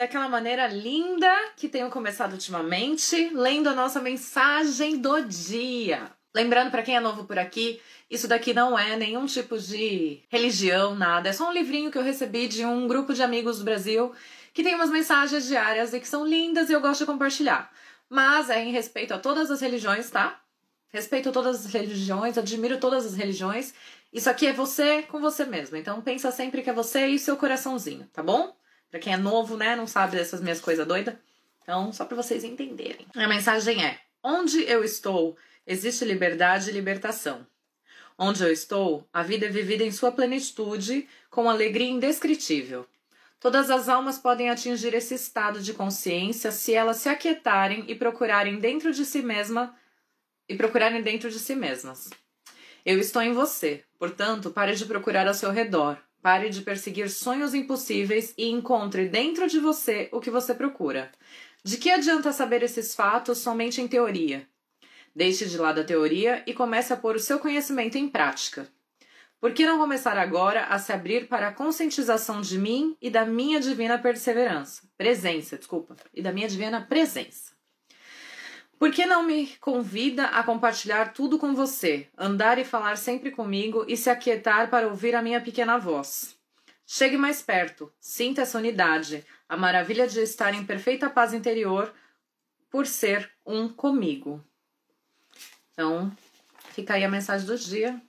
daquela maneira linda que tenho começado ultimamente, lendo a nossa mensagem do dia. Lembrando para quem é novo por aqui, isso daqui não é nenhum tipo de religião, nada. É só um livrinho que eu recebi de um grupo de amigos do Brasil que tem umas mensagens diárias e que são lindas e eu gosto de compartilhar. Mas é em respeito a todas as religiões, tá? Respeito todas as religiões, admiro todas as religiões. Isso aqui é você com você mesmo. Então pensa sempre que é você e seu coraçãozinho, tá bom? Pra quem é novo, né, não sabe dessas minhas coisas doidas. Então, só para vocês entenderem. A mensagem é: Onde eu estou, existe liberdade e libertação. Onde eu estou, a vida é vivida em sua plenitude, com alegria indescritível. Todas as almas podem atingir esse estado de consciência se elas se aquietarem e procurarem dentro de si mesma e procurarem dentro de si mesmas. Eu estou em você, portanto, pare de procurar ao seu redor. Pare de perseguir sonhos impossíveis e encontre dentro de você o que você procura. De que adianta saber esses fatos somente em teoria? Deixe de lado a teoria e comece a pôr o seu conhecimento em prática. Por que não começar agora a se abrir para a conscientização de mim e da minha divina perseverança? Presença, desculpa. E da minha divina presença. Por que não me convida a compartilhar tudo com você, andar e falar sempre comigo e se aquietar para ouvir a minha pequena voz? Chegue mais perto, sinta essa unidade, a maravilha de estar em perfeita paz interior por ser um comigo. Então, fica aí a mensagem do dia,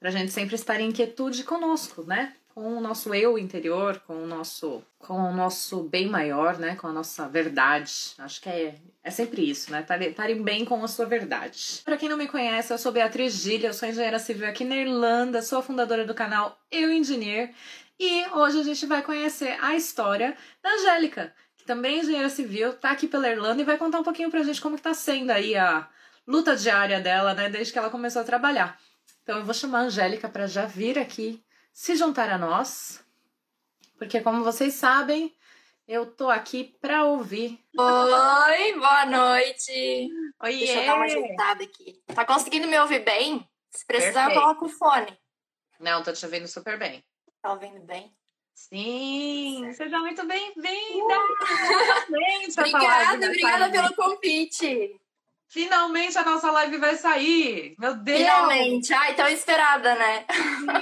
para a gente sempre estar em quietude conosco, né? Com o nosso eu interior, com o nosso, com o nosso bem maior, né? Com a nossa verdade. Acho que é, é sempre isso, né? Estarem bem com a sua verdade. Para quem não me conhece, eu sou Beatriz Gilha, eu sou engenheira civil aqui na Irlanda, sou a fundadora do canal Eu Engineer. E hoje a gente vai conhecer a história da Angélica, que também é engenheira civil, tá aqui pela Irlanda e vai contar um pouquinho pra gente como que tá sendo aí a luta diária dela, né, desde que ela começou a trabalhar. Então eu vou chamar a Angélica para já vir aqui se juntar a nós, porque como vocês sabem, eu tô aqui para ouvir. Oi, boa noite. Oi, Deixa eu dar uma ajeitada aqui. Tá conseguindo me ouvir bem? Se precisar, Perfeito. eu coloco o fone. Não, tô te ouvindo super bem. Tá ouvindo bem? Sim, seja muito bem-vinda! Uh! obrigada, obrigada pelo convite. Finalmente a nossa live vai sair! Meu Deus! Finalmente! Ai, tão esperada, né?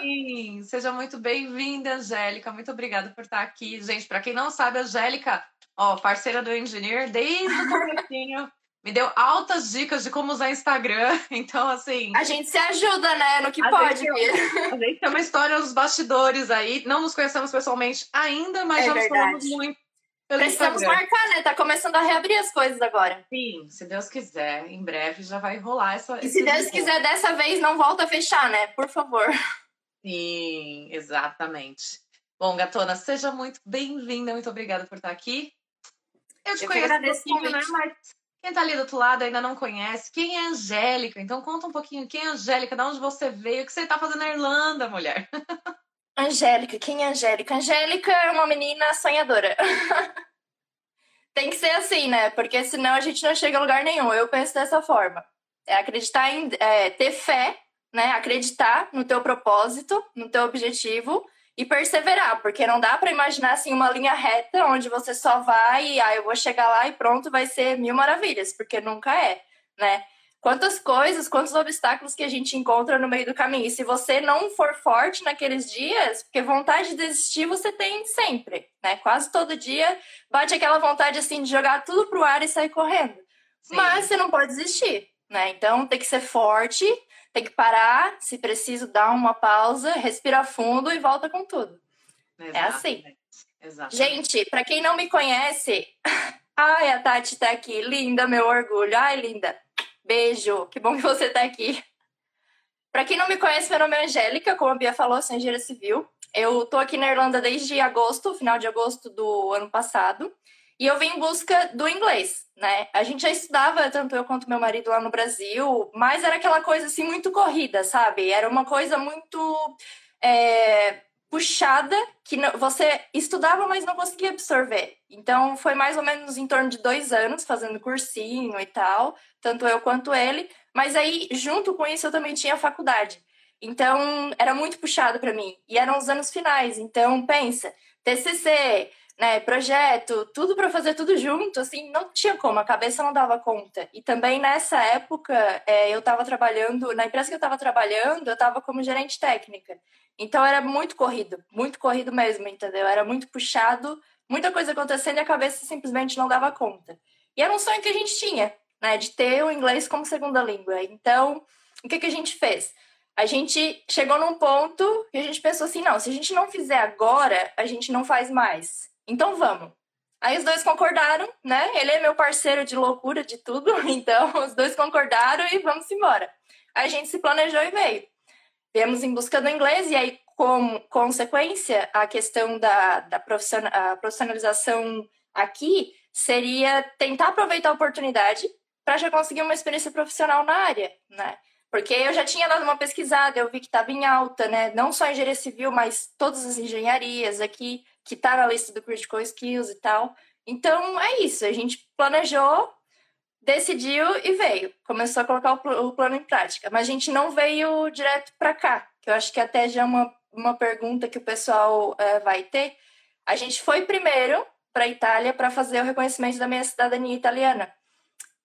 Sim! Seja muito bem-vinda, Angélica. Muito obrigada por estar aqui. Gente, para quem não sabe, a Angélica, ó, parceira do Engineer, desde o comecinho, me deu altas dicas de como usar Instagram. Então, assim. A gente se ajuda, né? No que pode. Gente, a gente tem uma história nos bastidores aí. Não nos conhecemos pessoalmente ainda, mas é já verdade. nos falamos muito Precisamos Instagram. marcar, né? Tá começando a reabrir as coisas agora. Sim, se Deus quiser, em breve já vai rolar essa. E se Deus quiser, dessa vez não volta a fechar, né? Por favor. Sim, exatamente. Bom, Gatona, seja muito bem-vinda, muito obrigada por estar aqui. Eu te Eu conheço um pouquinho, né? Mas quem tá ali do outro lado ainda não conhece. Quem é Angélica? Então conta um pouquinho quem é Angélica, de onde você veio, o que você tá fazendo na Irlanda, mulher. Angélica, quem é Angélica? Angélica é uma menina sonhadora. Tem que ser assim, né? Porque senão a gente não chega a lugar nenhum. Eu penso dessa forma. É acreditar em. É, ter fé, né? Acreditar no teu propósito, no teu objetivo e perseverar, porque não dá para imaginar assim uma linha reta onde você só vai e ah, eu vou chegar lá e pronto, vai ser mil maravilhas, porque nunca é, né? Quantas coisas, quantos obstáculos que a gente encontra no meio do caminho. E se você não for forte naqueles dias, porque vontade de desistir você tem sempre, né? Quase todo dia bate aquela vontade assim de jogar tudo pro ar e sair correndo. Sim. Mas você não pode desistir, né? Então tem que ser forte, tem que parar, se preciso dar uma pausa, respira fundo e volta com tudo. Exatamente. É assim. Exatamente. Gente, para quem não me conhece, ai, a Tati tá aqui, linda, meu orgulho. Ai, linda. Beijo, que bom que você está aqui. Para quem não me conhece, meu nome é Angélica, como a Bia falou, sou engenheira civil. Eu tô aqui na Irlanda desde agosto, final de agosto do ano passado, e eu vim em busca do inglês, né? A gente já estudava, tanto eu quanto meu marido lá no Brasil, mas era aquela coisa assim muito corrida, sabe? Era uma coisa muito é, puxada que você estudava, mas não conseguia absorver. Então, foi mais ou menos em torno de dois anos fazendo cursinho e tal, tanto eu quanto ele. Mas aí, junto com isso, eu também tinha faculdade. Então, era muito puxado para mim. E eram os anos finais. Então, pensa, TCC, né, projeto, tudo para fazer tudo junto, assim, não tinha como, a cabeça não dava conta. E também nessa época, é, eu estava trabalhando, na empresa que eu estava trabalhando, eu estava como gerente técnica. Então era muito corrido, muito corrido mesmo, entendeu? Era muito puxado, muita coisa acontecendo e a cabeça simplesmente não dava conta. E era um sonho que a gente tinha, né, de ter o inglês como segunda língua. Então, o que, que a gente fez? A gente chegou num ponto que a gente pensou assim: não, se a gente não fizer agora, a gente não faz mais. Então vamos. Aí os dois concordaram, né? Ele é meu parceiro de loucura, de tudo. Então os dois concordaram e vamos embora. A gente se planejou e veio. Viemos em busca do inglês e aí, como consequência, a questão da, da profissionalização aqui seria tentar aproveitar a oportunidade para já conseguir uma experiência profissional na área, né? Porque eu já tinha dado uma pesquisada, eu vi que estava em alta, né? Não só engenharia civil, mas todas as engenharias aqui, que tá na lista do Critical Skills e tal. Então, é isso. A gente planejou, decidiu e veio. Começou a colocar o, plano em prática. Mas a gente não veio direto para cá, que eu acho que até já é uma, uma pergunta que o pessoal é, vai ter. A gente foi primeiro para a Itália para fazer o reconhecimento da minha cidadania italiana.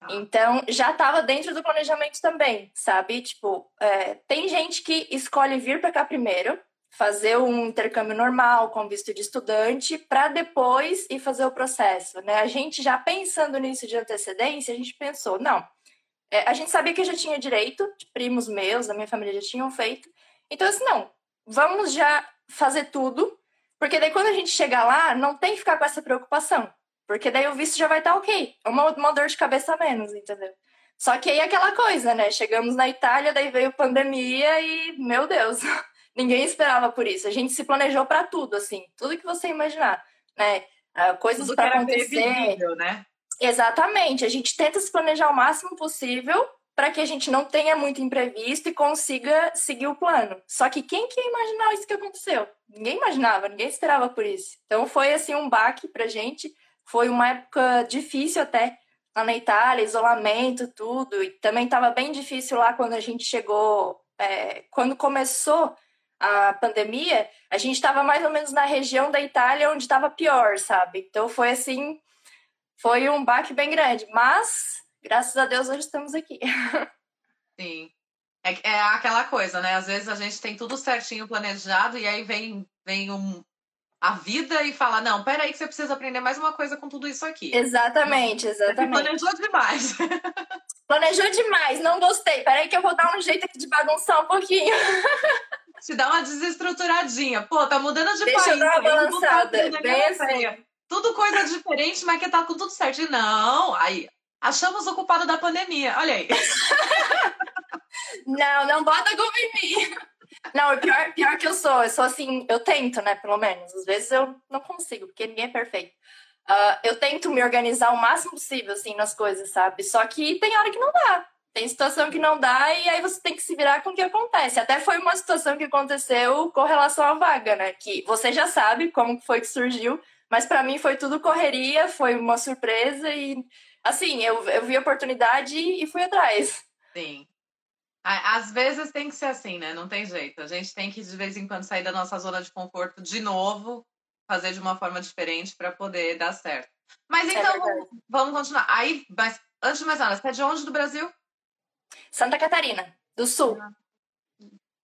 Então, já estava dentro do planejamento também, sabe? Tipo, é, tem gente que escolhe vir para cá primeiro, fazer um intercâmbio normal com visto de estudante, para depois ir fazer o processo, né? A gente já pensando nisso de antecedência, a gente pensou, não, é, a gente sabia que já tinha direito, primos meus, da minha família já tinham feito, então assim, não, vamos já fazer tudo, porque daí quando a gente chegar lá, não tem que ficar com essa preocupação. Porque daí o visto já vai estar tá ok. É uma, uma dor de cabeça a menos, entendeu? Só que aí é aquela coisa, né? Chegamos na Itália, daí veio pandemia e, meu Deus, ninguém esperava por isso. A gente se planejou para tudo, assim, tudo que você imaginar, né? Uh, coisas para acontecer. né? Exatamente. A gente tenta se planejar o máximo possível para que a gente não tenha muito imprevisto e consiga seguir o plano. Só que quem que ia imaginar isso que aconteceu? Ninguém imaginava, ninguém esperava por isso. Então foi assim um baque pra gente. Foi uma época difícil até lá na Itália, isolamento, tudo. E também estava bem difícil lá quando a gente chegou, é, quando começou a pandemia, a gente estava mais ou menos na região da Itália onde estava pior, sabe? Então foi assim, foi um baque bem grande. Mas, graças a Deus, hoje estamos aqui. Sim. É, é aquela coisa, né? Às vezes a gente tem tudo certinho planejado e aí vem, vem um, a vida e falar, não, peraí que você precisa aprender mais uma coisa com tudo isso aqui. Exatamente, exatamente. Você planejou demais. Planejou demais, não gostei. Peraí que eu vou dar um jeito aqui de bagunçar um pouquinho. Te dá uma desestruturadinha. Pô, tá mudando de Deixa país. Deixa eu dar uma balançada. Bem assim. Tudo coisa diferente, mas que tá com tudo certo. E não, aí, achamos o culpado da pandemia. Olha aí. não, não bota culpa em mim. Não, pior, pior que eu sou. Eu sou assim, eu tento, né? Pelo menos. Às vezes eu não consigo, porque ninguém é perfeito. Uh, eu tento me organizar o máximo possível, assim, nas coisas, sabe? Só que tem hora que não dá. Tem situação que não dá e aí você tem que se virar com o que acontece. Até foi uma situação que aconteceu com relação à vaga, né? Que você já sabe como foi que surgiu, mas para mim foi tudo correria, foi uma surpresa e, assim, eu, eu vi a oportunidade e fui atrás. Sim. Às vezes tem que ser assim, né? Não tem jeito. A gente tem que, de vez em quando, sair da nossa zona de conforto de novo, fazer de uma forma diferente para poder dar certo. Mas é então, é vamos, vamos, continuar. Aí, mas, antes de mais nada, você é de onde do Brasil? Santa Catarina, do Sul. Ah,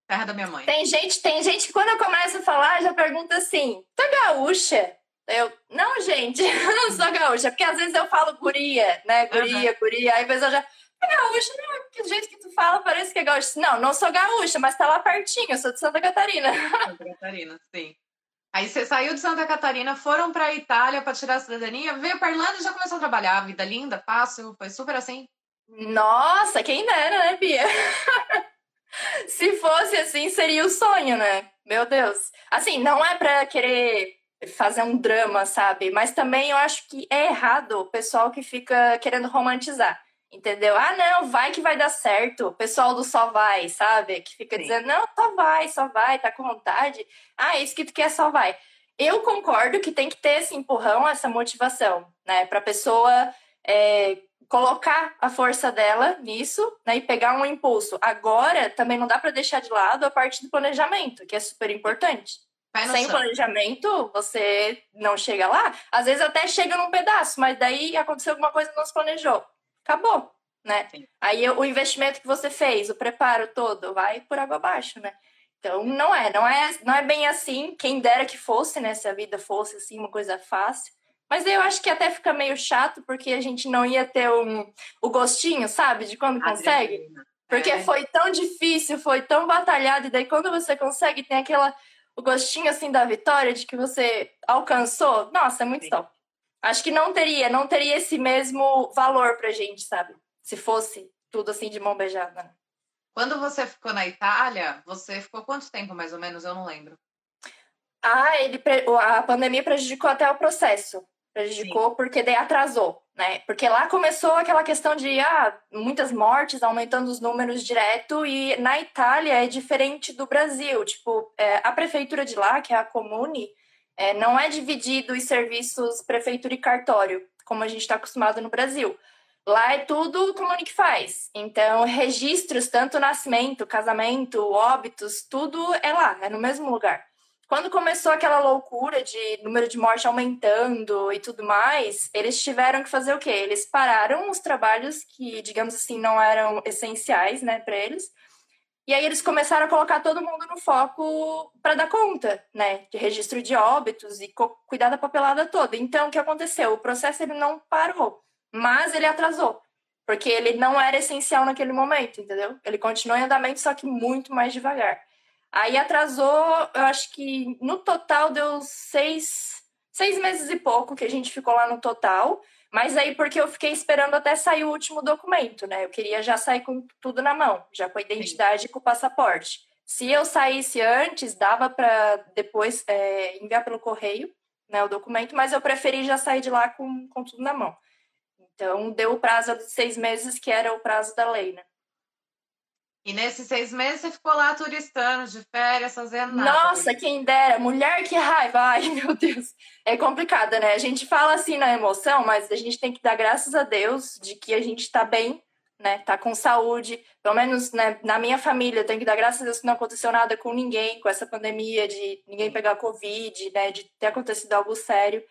terra da minha mãe. Tem gente, tem gente que quando eu começo a falar já pergunta assim: tá gaúcha? Eu, não, gente, eu não sou gaúcha, porque às vezes eu falo guria, né? Guria, uhum. guria, aí a pessoa já é gaúcha, não, porque do jeito que tu fala parece que é gaúcha. Não, não sou gaúcha, mas tá lá pertinho, eu sou de Santa Catarina. Santa Catarina, sim. Aí você saiu de Santa Catarina, foram pra Itália para tirar a cidadania, veio pra Irlanda e já começou a trabalhar. Vida linda, fácil, foi super assim? Nossa, quem dera, né, Bia? Se fosse assim, seria o sonho, né? Meu Deus. Assim, não é pra querer fazer um drama, sabe? Mas também eu acho que é errado o pessoal que fica querendo romantizar. Entendeu? Ah, não, vai que vai dar certo. O pessoal do só vai, sabe? Que fica Sim. dizendo, não, só vai, só vai, tá com vontade. Ah, isso que tu quer, só vai. Eu concordo que tem que ter esse empurrão, essa motivação, né? Pra pessoa é, colocar a força dela nisso, né? E pegar um impulso. Agora, também não dá para deixar de lado a parte do planejamento, que é super importante. Sem planejamento, você não chega lá. Às vezes até chega num pedaço, mas daí aconteceu alguma coisa que não se planejou. Acabou, né? Sim. Aí o investimento que você fez, o preparo todo, vai por água abaixo, né? Então não é, não é, não é bem assim. Quem dera que fosse, né? Se a vida fosse assim, uma coisa fácil. Mas eu acho que até fica meio chato, porque a gente não ia ter um, o gostinho, sabe? De quando consegue. Adrenalina. Porque É. foi tão difícil, foi tão batalhado, e daí quando você consegue, tem aquela o gostinho assim da vitória, de que você alcançou. Nossa, é muito Sim. top. Acho que não teria, não teria esse mesmo valor pra gente, sabe? Se fosse tudo assim de mão beijada. né? Quando você ficou na Itália, você ficou quanto tempo mais ou menos? Eu não lembro. Ah, ele a pandemia prejudicou até o processo. Prejudicou porque daí atrasou, né? Porque lá começou aquela questão de ah, muitas mortes, aumentando os números direto, e na Itália é diferente do Brasil. Tipo, é, a prefeitura de lá, que é a Comune, é, não é dividido os serviços prefeitura e cartório, como a gente está acostumado no Brasil. Lá é tudo Comune que faz. Então, registros, tanto nascimento, casamento, óbitos, tudo é lá, é no mesmo lugar. Quando começou aquela loucura de número de morte aumentando e tudo mais, eles tiveram que fazer o quê? Eles pararam os trabalhos que, digamos assim, não eram essenciais, né, para eles. E aí eles começaram a colocar todo mundo no foco para dar conta, né, de registro de óbitos e cuidar da papelada toda. Então, o que aconteceu? O processo ele não parou, mas ele atrasou, porque ele não era essencial naquele momento, entendeu? Ele continuou em andamento, só que muito mais devagar. Aí atrasou, eu acho que no total deu seis, seis meses e pouco que a gente ficou lá no total. Mas aí porque eu fiquei esperando até sair o último documento, né? Eu queria já sair com tudo na mão, já com a identidade e com o passaporte. Se eu saísse antes, dava para depois é, enviar pelo correio né, o documento, mas eu preferi já sair de lá com, com tudo na mão. Então, deu o prazo de seis meses, que era o prazo da lei, né? E nesses seis meses você ficou lá turistando, de férias, fazendo nada. Nossa, quem dera. Mulher, que raiva. Ai, meu Deus. É complicado, né? A gente fala assim na emoção, mas a gente tem que dar graças a Deus de que a gente tá bem, né? Tá com saúde. Pelo menos né, na minha família, eu tenho que dar graças a Deus que não aconteceu nada com ninguém, com essa pandemia, de ninguém pegar Covid, né? De ter acontecido algo sério.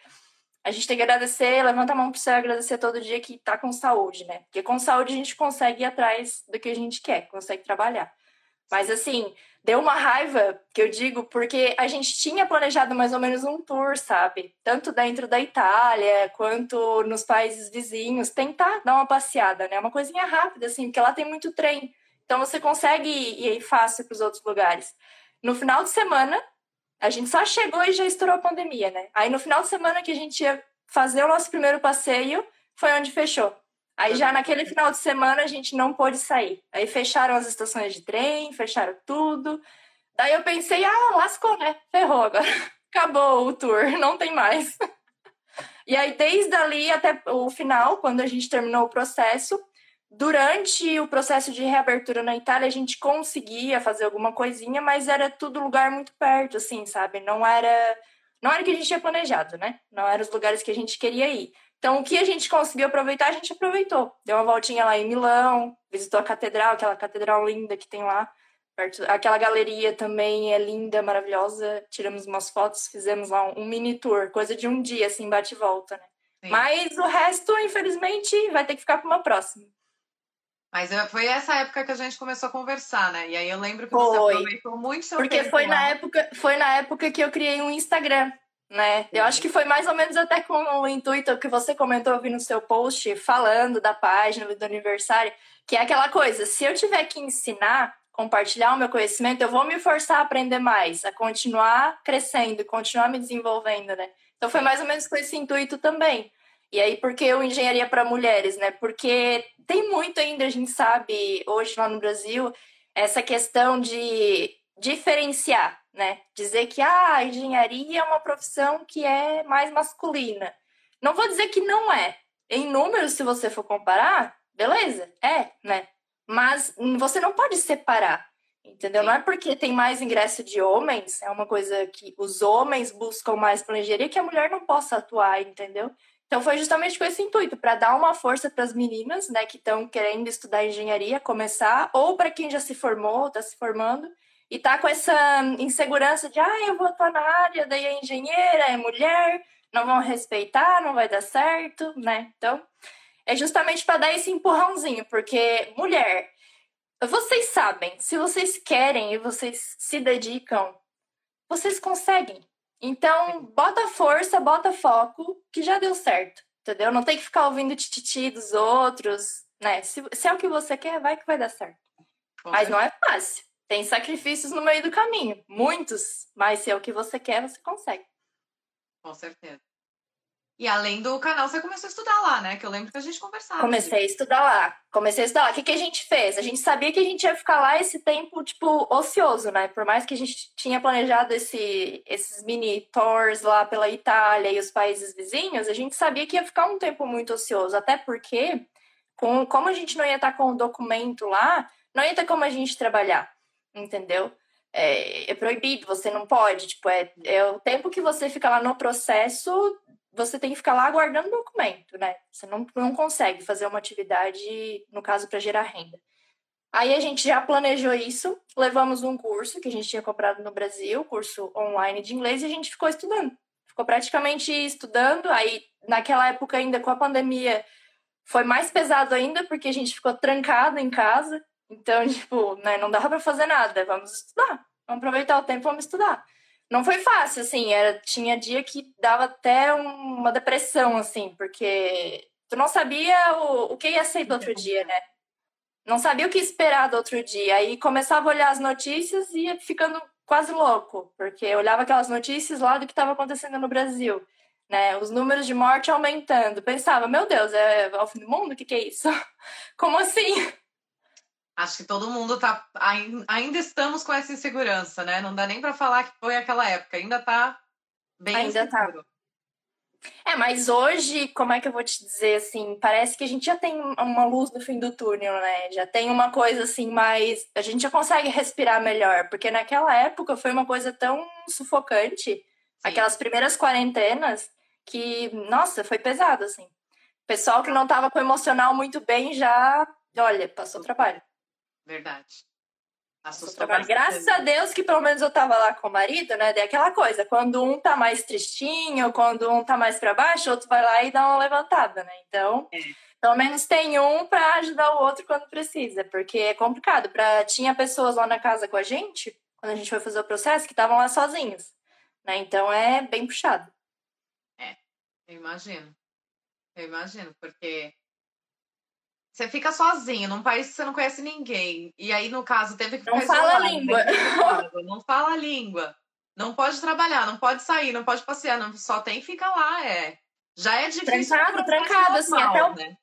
A gente tem que agradecer, levanta a mão céu e agradecer todo dia que tá com saúde, né? Porque com saúde a gente consegue ir atrás do que a gente quer, consegue trabalhar. Mas assim, deu uma raiva, que eu digo, porque a gente tinha planejado mais ou menos um tour, sabe? Tanto dentro da Itália, quanto nos países vizinhos, tentar dar uma passeada, né? Uma coisinha rápida, assim, porque lá tem muito trem. Então você consegue ir fácil para os outros lugares. No final de semana, a gente só chegou e já estourou a pandemia, né? Aí no final de semana que a gente ia fazer o nosso primeiro passeio, foi onde fechou. Aí já naquele final de semana a gente não pôde sair. Aí fecharam as estações de trem, fecharam tudo. Daí eu pensei, ah, lascou, né? Ferrou agora. Acabou o tour, não tem mais. E aí, desde ali até o final, quando a gente terminou o processo, durante o processo de reabertura na Itália, a gente conseguia fazer alguma coisinha, mas era tudo lugar muito perto, assim, sabe? Não era, não era o que a gente tinha planejado, né? Não eram os lugares que a gente queria ir. Então, o que a gente conseguiu aproveitar, a gente aproveitou. Deu uma voltinha lá em Milão, visitou a catedral, aquela catedral linda que tem lá. Perto, aquela galeria também é linda, maravilhosa. Tiramos umas fotos, fizemos lá um, um mini tour, coisa de um dia, assim, bate e volta, né? Sim. Mas o resto, infelizmente, vai ter que ficar para uma próxima. Mas foi essa época que a gente começou a conversar, né? E aí eu lembro que você Foi. aproveitou muito seu Porque tempo foi na época, foi na época que eu criei um Instagram, né? Eu acho que foi mais ou menos até com o intuito que você comentou vi no seu post falando da página do aniversário, que é aquela coisa, se eu tiver que ensinar, compartilhar o meu conhecimento, eu vou me forçar a aprender mais, a continuar crescendo, continuar me desenvolvendo, né? Então foi mais ou menos com esse intuito também. E aí, por que o engenharia para mulheres, né? Porque tem muito ainda, a gente sabe, hoje lá no Brasil, essa questão de diferenciar, né? Dizer que ah, a engenharia é uma profissão que é mais masculina. Não vou dizer que não é. Em números, se você for comparar, beleza, é, né? Mas você não pode separar, entendeu? Sim. Não é porque tem mais ingresso de homens, é uma coisa que os homens buscam mais pela engenharia que a mulher não possa atuar, entendeu? Então foi justamente com esse intuito, para dar uma força para as meninas, né, que estão querendo estudar engenharia, começar, ou para quem já se formou, está se formando, e tá com essa insegurança de, ah, eu vou atuar na área, daí é engenheira, é mulher, não vão respeitar, não vai dar certo, né? Então, é justamente para dar esse empurrãozinho, porque mulher, vocês sabem, se vocês querem e vocês se dedicam, vocês conseguem. Então, bota força, bota foco, que já deu certo, entendeu? Não tem que ficar ouvindo tititi dos outros, né? Se, se é o que você quer, vai que vai dar certo. Mas não é fácil. Tem sacrifícios no meio do caminho, muitos, mas se é o que você quer, você consegue. Com certeza. E além do canal, você começou a estudar lá, né? Que eu lembro que a gente conversava. Comecei a estudar lá. Comecei a estudar lá. O que, que a gente fez? A gente sabia que a gente ia ficar lá esse tempo, tipo, ocioso, né? Por mais que a gente tinha planejado esse, esses mini tours lá pela Itália e os países vizinhos, a gente sabia que ia ficar um tempo muito ocioso. Até porque, com, como a gente não ia estar com o documento lá, não ia ter como a gente trabalhar, entendeu? É, é, proibido, você não pode. Tipo, é, é o tempo que você fica lá no processo você tem que ficar lá aguardando o documento, né? Você não, não consegue fazer uma atividade, no caso, para gerar renda. Aí a gente já planejou isso, levamos um curso que a gente tinha comprado no Brasil, curso online de inglês, e a gente ficou estudando. Ficou praticamente estudando. Aí, naquela época, ainda com a pandemia, foi mais pesado ainda, porque a gente ficou trancado em casa. Então, tipo, né, não dava para fazer nada. Vamos estudar. Vamos aproveitar o tempo, vamos estudar não foi fácil, assim, era, tinha dia que dava até uma depressão, assim, porque tu não sabia o, o que ia ser do outro dia, né? Não sabia o que esperar do outro dia. Aí começava a olhar as notícias e ia ficando quase louco, porque eu olhava aquelas notícias lá do que estava acontecendo no Brasil, né? Os números de morte aumentando. Pensava, meu Deus, é, é o fim do mundo? O que, que é isso? Como assim? Acho que todo mundo tá. Ainda estamos com essa insegurança, né? Não dá nem para falar que foi aquela época, ainda tá bem Ainda tá. inseguro. tá. É, mas hoje, como é que eu vou te dizer assim? Parece que a gente já tem uma luz no fim do túnel, né? Já tem uma coisa assim mais. A gente já consegue respirar melhor, porque naquela época foi uma coisa tão sufocante, Sim. aquelas primeiras quarentenas, que, nossa, foi pesado, assim. Pessoal que não tava com o emocional muito bem já, olha, passou trabalho. Verdade. Graças a Deus que pelo menos eu tava lá com o marido, né? Daí aquela coisa, quando um tá mais tristinho, quando um tá mais para baixo, o outro vai lá e dá uma levantada, né? Então, é. pelo menos tem um para ajudar o outro quando precisa, porque é complicado. Pra... Tinha pessoas lá na casa com a gente, quando a gente foi fazer o processo, que estavam lá sozinhos, né? Então é bem puxado. É, eu imagino. Eu imagino, porque você fica sozinho num país que você não conhece ninguém. E aí, no caso, teve que Não fala a língua. Não fala a língua. Não pode trabalhar, não pode sair, não pode passear, não, só tem que ficar lá. É. Já é difícil. Trancado, trancado, assim, até o, né?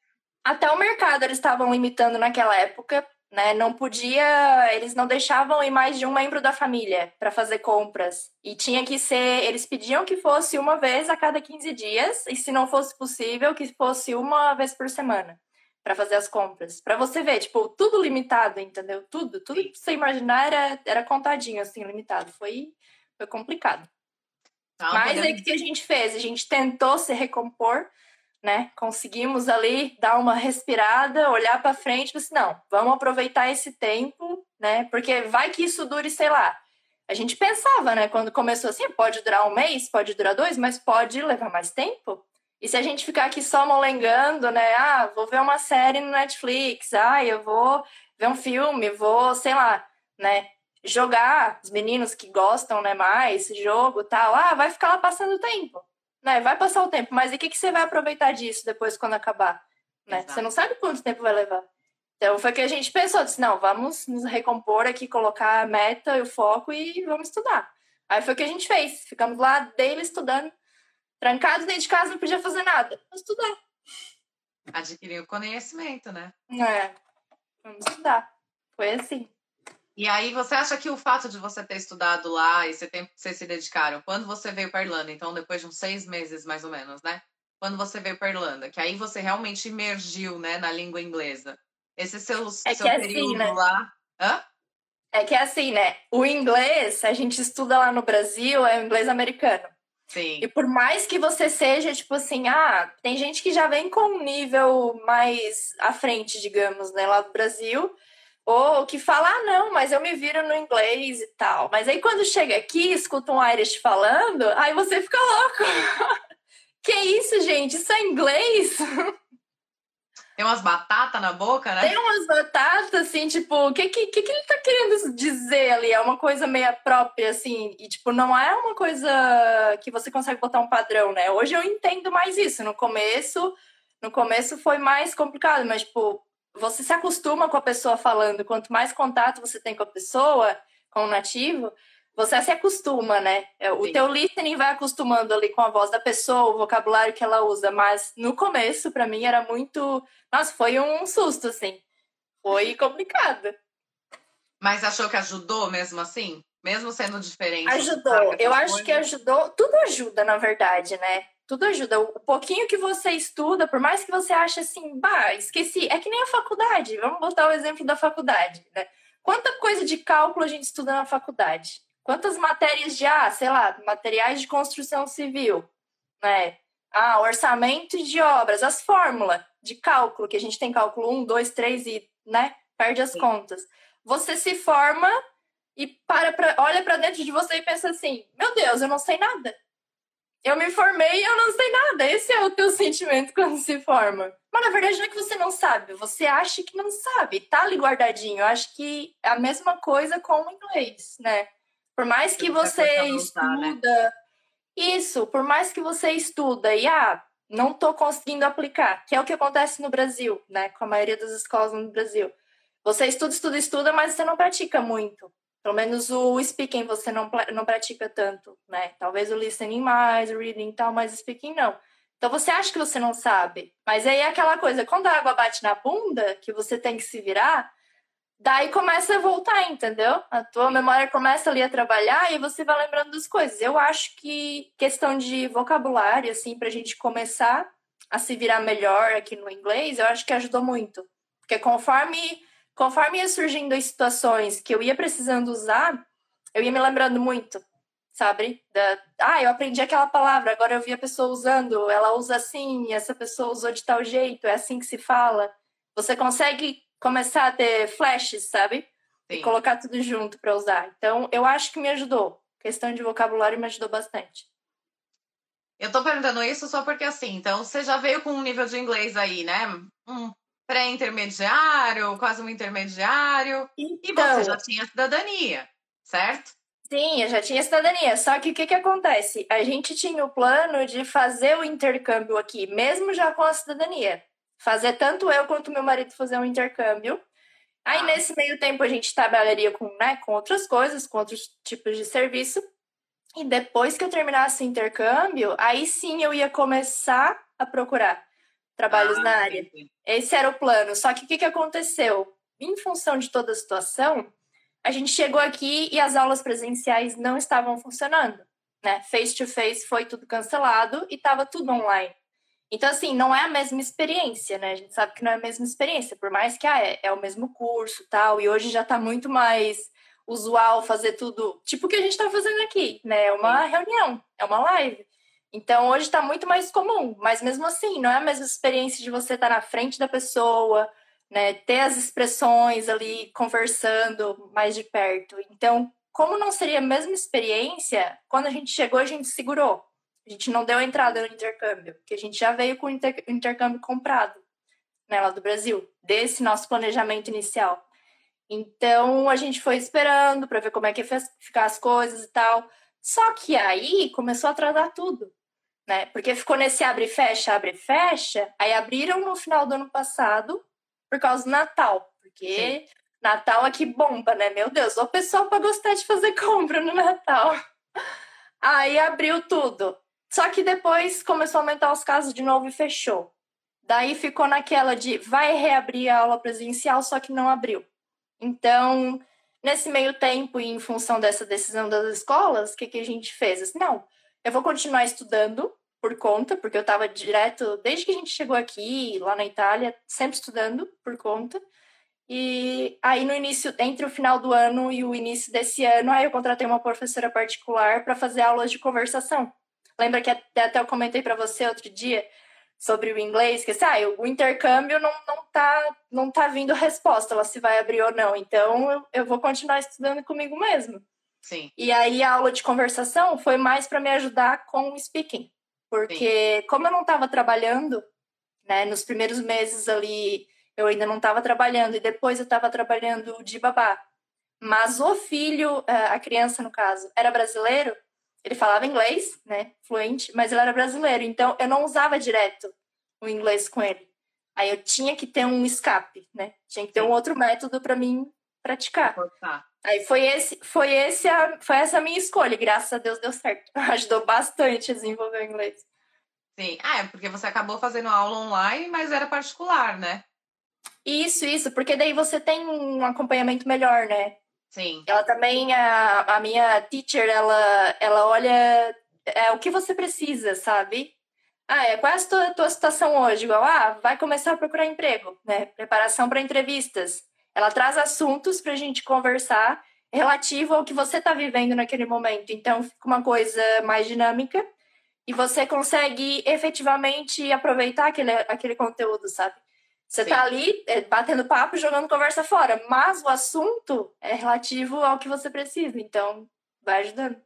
até o mercado eles estavam limitando naquela época, né? Não podia, eles não deixavam ir mais de um membro da família para fazer compras. E tinha que ser, eles pediam que fosse uma vez a cada 15 dias, e se não fosse possível, que fosse uma vez por semana para fazer as compras. Para você ver, tipo, tudo limitado, entendeu? Tudo, tudo que você imaginar era, era contadinho, assim, limitado. Foi, foi complicado. Não, Mas podemos... aí o que a gente fez? A gente tentou se recompor, né? Conseguimos ali dar uma respirada, olhar para frente e assim, não, vamos aproveitar esse tempo, né? Porque vai que isso dure, sei lá. A gente pensava, né? Quando começou assim, pode durar um mês, pode durar dois, mas pode levar mais tempo. E se a gente ficar aqui só molengando, né? Ah, vou ver uma série no Netflix, ah, eu vou ver um filme, vou, sei lá, né? Jogar os meninos que gostam, né, mais jogo tal, ah, vai ficar lá passando o tempo, né? Vai passar o tempo, mas e o que, que você vai aproveitar disso depois quando acabar? Né? Você não sabe quanto tempo vai levar. Então foi que a gente pensou, disse, não, vamos nos recompor aqui, colocar a meta e o foco e vamos estudar. Aí foi o que a gente fez. Ficamos lá dele estudando Trancado dentro de casa, não podia fazer nada. Vamos estudar. Adquirir o conhecimento, né? É. Vamos estudar. Foi assim. E aí, você acha que o fato de você ter estudado lá e esse tempo que vocês se dedicaram, quando você veio para Irlanda, então depois de uns seis meses mais ou menos, né? Quando você veio para Irlanda, que aí você realmente imergiu, né, na língua inglesa. Esse seu, é seu é assim, período assim, né? lá. Hã? É que é assim, né? O inglês, a gente estuda lá no Brasil, é o inglês americano. Sim. E por mais que você seja, tipo assim, ah, tem gente que já vem com um nível mais à frente, digamos, né, lá do Brasil. Ou que fala, ah, não, mas eu me viro no inglês e tal. Mas aí quando chega aqui, escuta um Irish falando, aí você fica louco. que isso, gente? Isso é inglês? Tem umas batatas na boca, né? Tem umas batatas, assim, tipo, o que, que, que ele tá querendo dizer ali? É uma coisa meio própria, assim, e, tipo, não é uma coisa que você consegue botar um padrão, né? Hoje eu entendo mais isso. No começo, no começo foi mais complicado, mas, tipo, você se acostuma com a pessoa falando, quanto mais contato você tem com a pessoa, com o nativo, você se acostuma, né? É, o Sim. teu listening vai acostumando ali com a voz da pessoa, o vocabulário que ela usa, mas no começo, para mim, era muito. Nossa, foi um susto, assim. Foi complicado. Mas achou que ajudou mesmo assim? Mesmo sendo diferente? Ajudou. Eu acho que ajudou. Tudo ajuda, na verdade, né? tudo ajuda. O pouquinho que você estuda, por mais que você ache assim, bah, esqueci, é que nem a faculdade. Vamos botar o exemplo da faculdade, né? Quanta coisa de cálculo a gente estuda na faculdade? Quantas matérias de, ah, sei lá, materiais de construção civil, né? Ah, orçamento de obras, as fórmulas de cálculo, que a gente tem cálculo 1, 2, 3 e, né, perde as Sim. contas. Você se forma e para pra, olha para dentro de você e pensa assim: meu Deus, eu não sei nada eu me formei e eu não sei nada. Esse é o teu sentimento quando se forma. Mas na verdade não é que você não sabe, você acha que não sabe, tá ali guardadinho. Eu acho que é a mesma coisa com o inglês, né? Por mais que você né? estuda. né? Isso, por mais que você estuda e ah, não tô conseguindo aplicar, que é o que acontece no Brasil, né? Com a maioria das escolas no Brasil. Você estuda, estuda, estuda, mas você não pratica muito. Pelo menos o speaking você não, não pratica tanto, né? Talvez o listening mais, o reading e tal, mas speaking não. Então você acha que você não sabe. Mas aí é aquela coisa, quando a água bate na bunda, que você tem que se virar, daí começa a voltar, entendeu? A tua memória começa ali a trabalhar e você vai lembrando das coisas. Eu acho que questão de vocabulário, assim, pra gente começar a se virar melhor aqui no inglês, eu acho que ajudou muito. Porque conforme conforme ia surgindo as situações que eu ia precisando usar, eu ia me lembrando muito, sabe? Da, ah, eu aprendi aquela palavra, agora eu vi a pessoa usando, ela usa assim, essa pessoa usou de tal jeito, é assim que se fala. Você consegue começar a ter flashes, sabe? Sim. E colocar tudo junto para usar. Então, eu acho que me ajudou. A questão de vocabulário me ajudou bastante. Eu tô perguntando isso só porque assim, então você já veio com um nível de inglês aí, né? Um pré-intermediário, quase um intermediário. Então, e você já tinha cidadania, certo? Sim, eu já tinha cidadania. Só que o que, que acontece? A gente tinha o plano de fazer o intercâmbio aqui, mesmo já com a cidadania. Fazer tanto eu quanto meu marido fazer um intercâmbio. Aí, ah. nesse meio tempo, a gente trabalharia com, né, com outras coisas, com outros tipos de serviço. E depois que eu terminasse o intercâmbio, aí sim eu ia começar a procurar trabalhos ah, na área. Esse era o plano. Só que o que, que aconteceu? Em função de toda a situação, a gente chegou aqui e as aulas presenciais não estavam funcionando. Né? Face to face foi tudo cancelado e estava tudo online. Então, assim, não é a mesma experiência, né? A gente sabe que não é a mesma experiência, por mais que ah, é, é o mesmo curso tal, e hoje já está muito mais usual fazer tudo, tipo o que a gente está fazendo aqui, né? É uma reunião, é uma live. Então hoje está muito mais comum, mas mesmo assim, não é a mesma experiência de você estar tá na frente da pessoa, né, ter as expressões ali conversando mais de perto. Então, como não seria a mesma experiência, quando a gente chegou, a gente segurou. A gente não deu entrada no intercâmbio, porque a gente já veio com o inter intercâmbio comprado, né, lá do Brasil, desse nosso planejamento inicial. Então, a gente foi esperando para ver como é que ia ficar as coisas e tal. Só que aí começou a atrasar tudo né? Porque ficou nesse abre e fecha, abre e fecha. Aí abriram no final do ano passado por causa do Natal, porque Sim. Natal aqui bomba, né? Meu Deus, o pessoal para gostar de fazer compra no Natal. Aí abriu tudo. Só que depois começou a aumentar os casos de novo e fechou. Daí ficou naquela de vai reabrir a aula presencial, só que não abriu. Então, nesse meio tempo, e em função dessa decisão das escolas, o que, que a gente fez? Assim, não, eu vou continuar estudando por conta, porque eu estava direto, desde que a gente chegou aqui, lá na Itália, sempre estudando por conta. E aí, no início, entre o final do ano e o início desse ano, aí eu contratei uma professora particular para fazer aulas de conversação. Lembra que até, até eu comentei para você outro dia sobre o inglês, que assim, ah, o intercâmbio não, não, tá, não tá vindo resposta, ela se vai abrir ou não. Então, eu, eu vou continuar estudando comigo mesmo. Sim. E aí, a aula de conversação foi mais para me ajudar com o speaking. Porque, Sim. como eu não estava trabalhando, né, nos primeiros meses ali, eu ainda não estava trabalhando, e depois eu estava trabalhando de babá. Mas o filho, é, a criança no caso, era brasileiro, ele falava inglês, né, fluente, mas ele era brasileiro, então eu não usava direto o inglês com ele. Aí eu tinha que ter um escape, né? Tinha que ter um outro método para mim praticar. Aí foi esse, foi esse a, foi essa a minha escolha, graças a Deus deu certo. Ajudou bastante a desenvolver o inglês. Sim, ah, é, porque você acabou fazendo aula online, mas era particular, né? Isso, isso, porque daí você tem um acompanhamento melhor, né? Sim. Ela também, a, a minha teacher, ela, ela olha é, o que você precisa, sabe? Ah, é, qual é a tua, tua situação hoje? Igual, ah, vai começar a procurar emprego, né? Preparação para entrevistas. Ela traz assuntos para a gente conversar relativo ao que você está vivendo naquele momento. Então, fica uma coisa mais dinâmica e você consegue efetivamente aproveitar aquele, aquele conteúdo, sabe? Você está ali é, batendo papo, jogando conversa fora, mas o assunto é relativo ao que você precisa, então vai ajudando.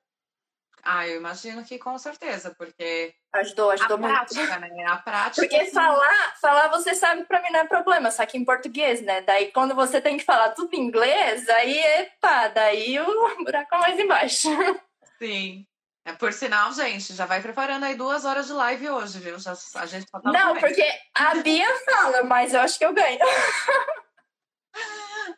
Ah, eu imagino que com certeza, porque. Ajudou, ajudou a muito. Prática, né? A prática. Porque falar, falar, você sabe, para mim não é problema, só que em português, né? Daí quando você tem que falar tudo em inglês, aí, epa, daí o buraco é mais embaixo. Sim. É, por sinal, gente, já vai preparando aí duas horas de live hoje, viu? Já, a gente tá Não, porque a Bia fala, mas eu acho que eu ganho.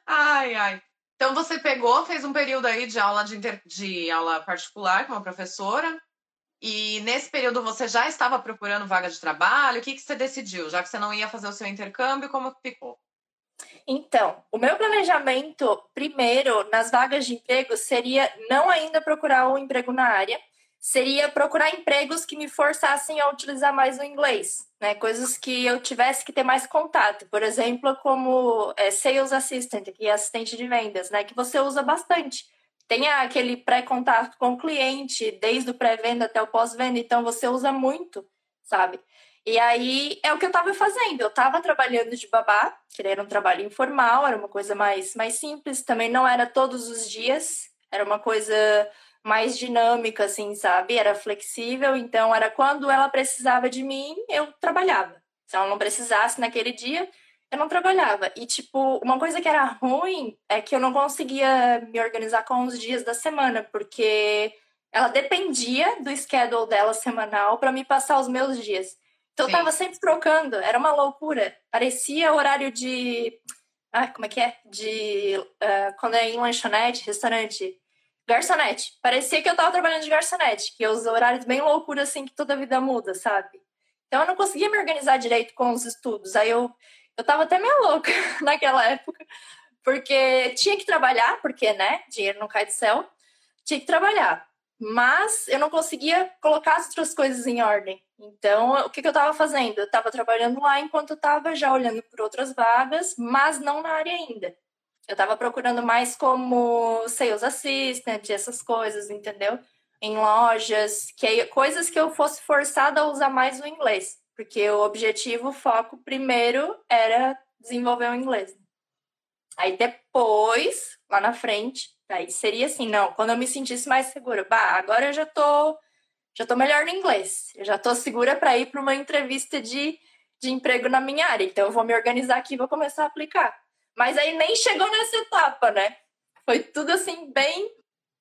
ai, ai. Então você pegou, fez um período aí de aula de, inter... de aula particular com uma professora. E nesse período você já estava procurando vaga de trabalho? O que, que você decidiu? Já que você não ia fazer o seu intercâmbio, como ficou? Então, o meu planejamento, primeiro, nas vagas de emprego, seria não ainda procurar um emprego na área, seria procurar empregos que me forçassem a utilizar mais o inglês, né? Coisas que eu tivesse que ter mais contato, por exemplo, como é, sales assistant, que é assistente de vendas, né? Que você usa bastante. Tem aquele pré-contato com o cliente, desde o pré-venda até o pós-venda, então você usa muito, sabe? E aí é o que eu estava fazendo. Eu estava trabalhando de babá, que era um trabalho informal, era uma coisa mais, mais simples, também não era todos os dias, era uma coisa mais dinâmica, assim, sabe? Era flexível, então era quando ela precisava de mim, eu trabalhava. Se ela não precisasse naquele dia, eu não trabalhava. E, tipo, uma coisa que era ruim é que eu não conseguia me organizar com os dias da semana, porque ela dependia do schedule dela semanal para me passar os meus dias. Então, Sim. eu tava sempre trocando, era uma loucura. Parecia horário de. Ah, como é que é? De. Uh, quando é em lanchonete, restaurante garçonete. Parecia que eu tava trabalhando de garçonete, que os horários bem loucura, assim, que toda a vida muda, sabe? Então eu não conseguia me organizar direito com os estudos. Aí eu, eu tava até meio louca naquela época, porque tinha que trabalhar, porque, né, dinheiro não cai do céu, tinha que trabalhar. Mas eu não conseguia colocar as outras coisas em ordem. Então, o que, que eu estava fazendo? Eu estava trabalhando lá enquanto eu estava já olhando por outras vagas, mas não na área ainda. Eu estava procurando mais como sales assistant, essas coisas, entendeu? Em lojas, que aí, coisas que eu fosse forçada a usar mais o inglês, porque o objetivo, o foco primeiro era desenvolver o inglês. Aí depois, lá na frente, aí seria assim, não, quando eu me sentisse mais segura, bah, agora eu já tô já tô melhor no inglês. Eu já tô segura para ir para uma entrevista de, de emprego na minha área. Então eu vou me organizar aqui e vou começar a aplicar. Mas aí nem chegou nessa etapa, né? Foi tudo assim, bem.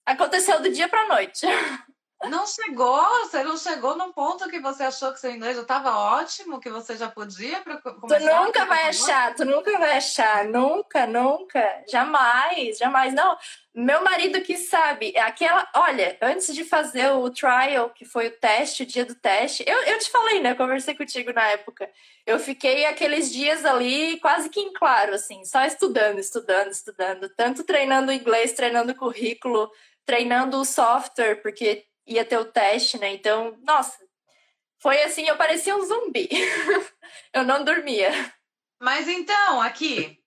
Aconteceu do dia pra noite. Não chegou? Você não chegou num ponto que você achou que seu inglês já estava ótimo, que você já podia começar? Tu nunca vai achar, tu nunca vai achar, nunca, nunca, jamais, jamais. Não, meu marido que sabe, aquela, olha, antes de fazer o trial, que foi o teste, o dia do teste, eu, eu te falei, né? Eu conversei contigo na época. Eu fiquei aqueles dias ali quase que em claro, assim, só estudando, estudando, estudando, tanto treinando inglês, treinando currículo, treinando o software, porque ia ter o teste, né? Então, nossa, foi assim, eu parecia um zumbi. eu não dormia. Mas então, aqui,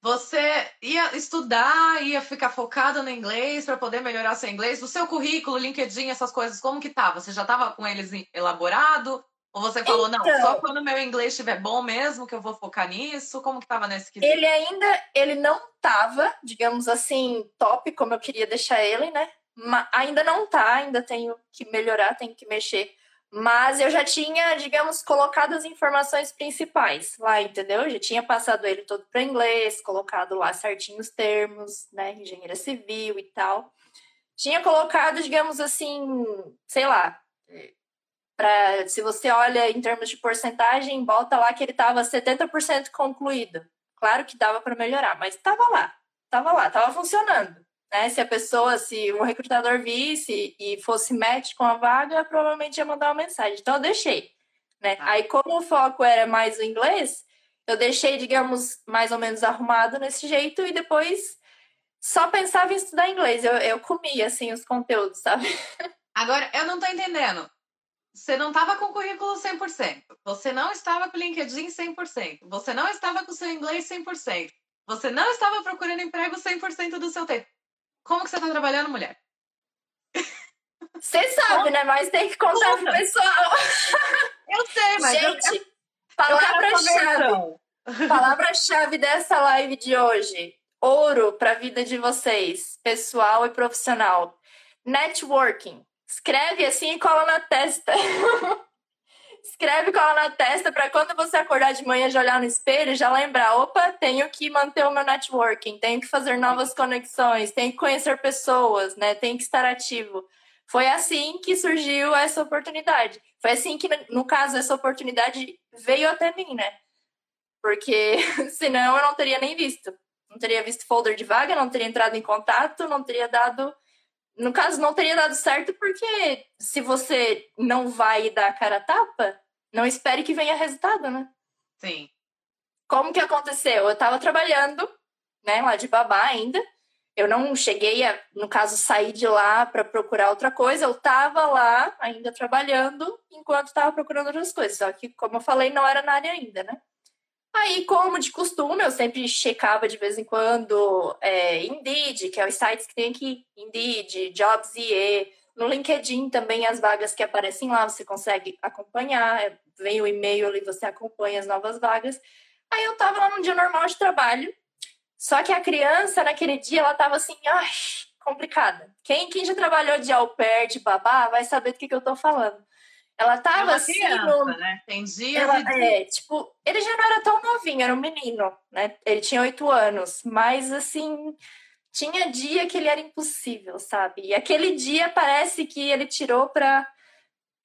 você ia estudar, ia ficar focada no inglês para poder melhorar seu inglês. O seu currículo, LinkedIn, essas coisas, como que tava? Você já estava com eles elaborado? Ou você falou, então, não, só quando meu inglês estiver bom mesmo que eu vou focar nisso? Como que tava nesse quesito? Ele ainda, ele não tava, digamos assim, top como eu queria deixar ele, né? Mas ainda não tá, ainda tenho que melhorar, tenho que mexer. Mas eu já tinha, digamos, colocado as informações principais lá, entendeu? Eu já tinha passado ele todo para inglês, colocado lá certinho os termos, né? Engenheira civil e tal. Tinha colocado, digamos assim, sei lá, para se você olha em termos de porcentagem, bota lá que ele estava 70% concluído. Claro que dava para melhorar, mas estava lá, estava lá, estava funcionando. Né? Se a pessoa, se um recrutador visse e fosse match com a vaga, provavelmente ia mandar uma mensagem. Então eu deixei. Né? Ah. Aí, como o foco era mais o inglês, eu deixei, digamos, mais ou menos arrumado nesse jeito e depois só pensava em estudar inglês. Eu, eu comia, assim, os conteúdos, sabe? Agora, eu não tô entendendo. Você não estava com o currículo 100%. Você não estava com o LinkedIn 100%. Você não estava com o seu inglês 100%. Você não estava procurando emprego 100% do seu tempo. Como que você está trabalhando, mulher? Você sabe, né? Mas tem que contar Conta. pro pessoal. Eu sei, mas Gente, palavra-chave. Palavra-chave dessa live de hoje. Ouro para a vida de vocês, pessoal e profissional. Networking. Escreve assim e cola na testa. Escreve cola na testa para quando você acordar de manhã já olhar no espelho já lembrar: opa, tenho que manter o meu networking, tenho que fazer novas conexões, tenho que conhecer pessoas, né? Tenho que estar ativo. Foi assim que surgiu essa oportunidade. Foi assim que, no caso, essa oportunidade veio até mim, né? Porque senão eu não teria nem visto. Não teria visto folder de vaga, não teria entrado em contato, não teria dado no caso, não teria dado certo porque se você não vai dar a cara a tapa, não espere que venha resultado, né? Sim. Como que aconteceu? Eu tava trabalhando, né, lá de babá ainda. Eu não cheguei a, no caso, sair de lá para procurar outra coisa. Eu tava lá ainda trabalhando enquanto tava procurando outras coisas. Só que, como eu falei, não era na área ainda, né? Aí, como de costume, eu sempre checava de vez em quando é, Indeed, que é os sites que tem aqui, Indeed, Jobs.ie, no LinkedIn também as vagas que aparecem lá, você consegue acompanhar, é, vem o e-mail ali, você acompanha as novas vagas. Aí eu tava lá num dia normal de trabalho, só que a criança, naquele dia, ela tava assim, ai, complicada. Quem, quem já trabalhou de au pair, de babá, vai saber do que, que eu tô falando. Ela tava é assim. Criança, no... né? Tem dias ela, de... é, tipo, ele já não era tão novinho, era um menino, né? Ele tinha oito anos, mas assim, tinha dia que ele era impossível, sabe? E aquele dia parece que ele tirou pra,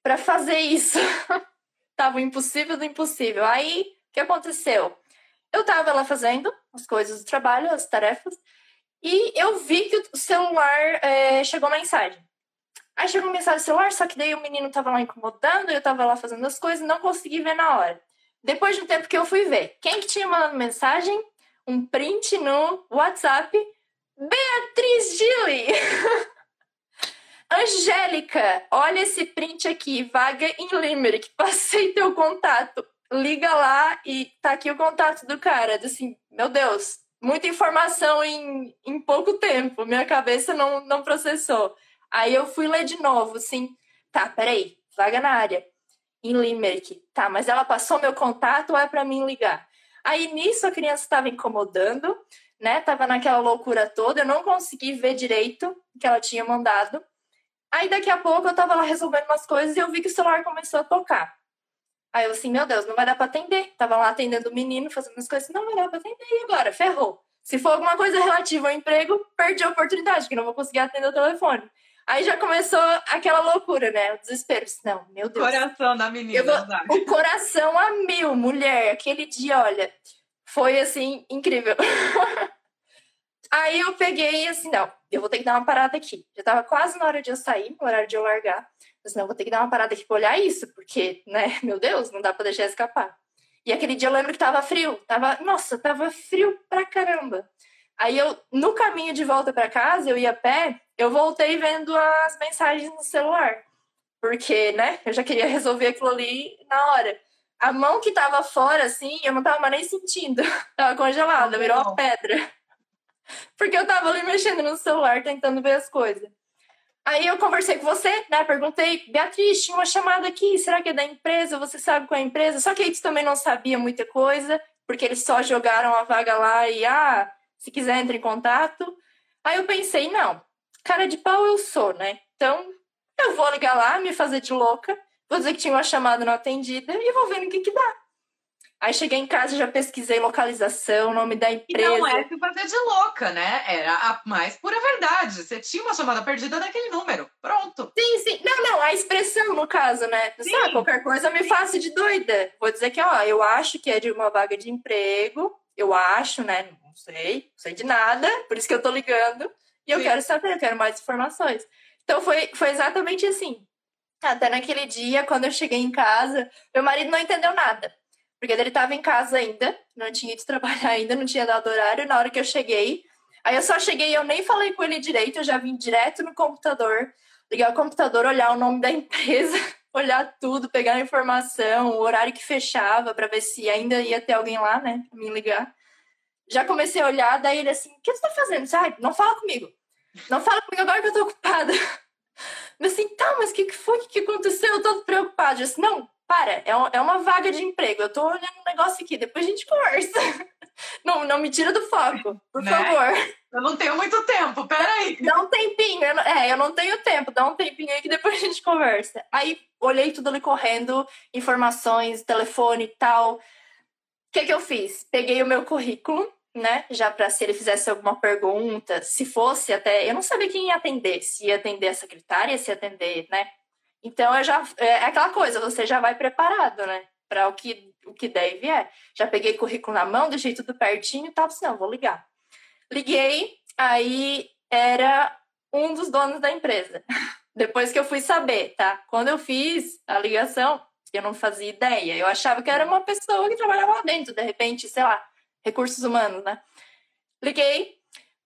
pra fazer isso. tava o impossível do impossível. Aí, o que aconteceu? Eu tava lá fazendo as coisas do trabalho, as tarefas, e eu vi que o celular é, chegou mensagem. Aí chegou uma mensagem no celular, só que daí o menino tava lá incomodando, eu tava lá fazendo as coisas, não consegui ver na hora. Depois de um tempo que eu fui ver, quem que tinha mandado mensagem? Um print no WhatsApp. Beatriz Gilly! Angélica, olha esse print aqui, vaga em Limerick, passei teu contato. Liga lá e tá aqui o contato do cara. Assim, meu Deus, muita informação em, em pouco tempo, minha cabeça não, não processou. Aí eu fui ler de novo, assim, tá, peraí, vaga na área, em Limerick. Tá, mas ela passou meu contato é para mim ligar? Aí nisso a criança estava incomodando, né? Tava naquela loucura toda, eu não consegui ver direito o que ela tinha mandado. Aí daqui a pouco eu tava lá resolvendo umas coisas e eu vi que o celular começou a tocar. Aí eu assim, meu Deus, não vai dar para atender. Tava lá atendendo o menino, fazendo as coisas, não vai dar para atender. E agora? Ferrou. Se for alguma coisa relativa ao emprego, perdi a oportunidade, que não vou conseguir atender o telefone. Aí já começou aquela loucura, né? O desespero. Não, meu Deus. Coração da menina. Vou... O coração a mil, mulher. Aquele dia, olha, foi assim, incrível. Aí eu peguei assim, não, eu vou ter que dar uma parada aqui. Já tava quase na hora de eu sair, no horário de eu largar. Mas não, vou ter que dar uma parada aqui pra olhar isso, porque, né, meu Deus, não dá pra deixar escapar. E aquele dia eu lembro que tava frio. Tava, nossa, tava frio pra caramba. Aí eu, no caminho de volta para casa, eu ia a pé, eu voltei vendo as mensagens no celular. Porque, né, eu já queria resolver aquilo ali na hora. A mão que tava fora, assim, eu não tava mais nem sentindo. tava congelada, virou uma pedra. Porque eu tava ali mexendo no celular, tentando ver as coisas. Aí eu conversei com você, né? Perguntei, Beatriz, tinha uma chamada aqui, será que é da empresa? Você sabe qual é a empresa? Só que eles também não sabia muita coisa, porque eles só jogaram a vaga lá e, ah, se quiser, entre em contato. Aí eu pensei, não, cara de pau eu sou, né? Então eu vou ligar lá, me fazer de louca, vou dizer que tinha uma chamada não atendida e vou ver no que que dá. Aí cheguei em casa, já pesquisei localização, nome da empresa. E não é se fazer de louca, né? Era a mais pura verdade. Você tinha uma chamada perdida daquele número. Pronto. Sim, sim. Não, não, a expressão, no caso, né? Sim. Sabe, qualquer coisa me faça de doida. Vou dizer que, ó, eu acho que é de uma vaga de emprego. Eu acho, né? Não sei, não sei de nada, por isso que eu tô ligando. E eu sim. quero saber, eu quero mais informações. Então foi, foi exatamente assim. Até naquele dia, quando eu cheguei em casa, meu marido não entendeu nada. Porque ele estava em casa ainda, não tinha ido trabalhar ainda, não tinha dado horário. Na hora que eu cheguei, aí eu só cheguei, eu nem falei com ele direito, eu já vim direto no computador, ligar o computador, olhar o nome da empresa, olhar tudo, pegar a informação, o horário que fechava, para ver se ainda ia ter alguém lá, né, pra me ligar. Já comecei a olhar, daí ele assim: O que você tá fazendo? Sai, não fala comigo. Não fala comigo agora que eu tô ocupada. Mas assim, tá, mas o que, que foi? O que, que aconteceu? Eu tô preocupada. Eu disse, não, para, é, é uma vaga de emprego. Eu tô olhando um negócio aqui, depois a gente conversa. Não, não me tira do foco, por né? favor. Eu não tenho muito tempo, peraí. Dá um tempinho, eu não, é, eu não tenho tempo, dá um tempinho aí que depois a gente conversa. Aí olhei tudo ali correndo, informações, telefone e tal. O que, que eu fiz? Peguei o meu currículo, né? Já para se ele fizesse alguma pergunta, se fosse até. Eu não sabia quem ia atender, se ia atender a secretária, se ia atender, né? Então, eu já, é, é aquela coisa, você já vai preparado, né? Para o que, o que der e vier. Já peguei currículo na mão, deixei tudo pertinho tal, assim, não, vou ligar. Liguei, aí era um dos donos da empresa. Depois que eu fui saber, tá? Quando eu fiz a ligação, eu não fazia ideia. Eu achava que era uma pessoa que trabalhava lá dentro, de repente, sei lá, recursos humanos, né? Liguei.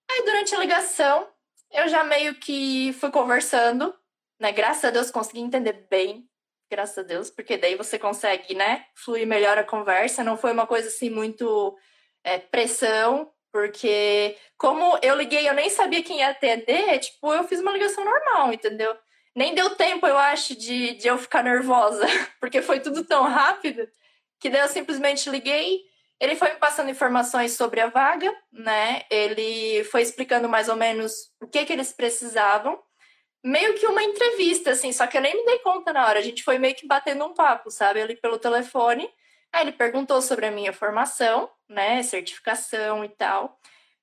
Aí, durante a ligação, eu já meio que fui conversando né? Graças a Deus consegui entender bem, graças a Deus, porque daí você consegue, né, fluir melhor a conversa. Não foi uma coisa assim muito é, pressão, porque como eu liguei, eu nem sabia quem ia atender, tipo, eu fiz uma ligação normal, entendeu? Nem deu tempo, eu acho, de, de eu ficar nervosa, porque foi tudo tão rápido que daí eu simplesmente liguei. Ele foi me passando informações sobre a vaga, né? Ele foi explicando mais ou menos o que, que eles precisavam meio que uma entrevista, assim, só que eu nem me dei conta na hora. A gente foi meio que batendo um papo, sabe? Ali pelo telefone. Aí ele perguntou sobre a minha formação, né? Certificação e tal.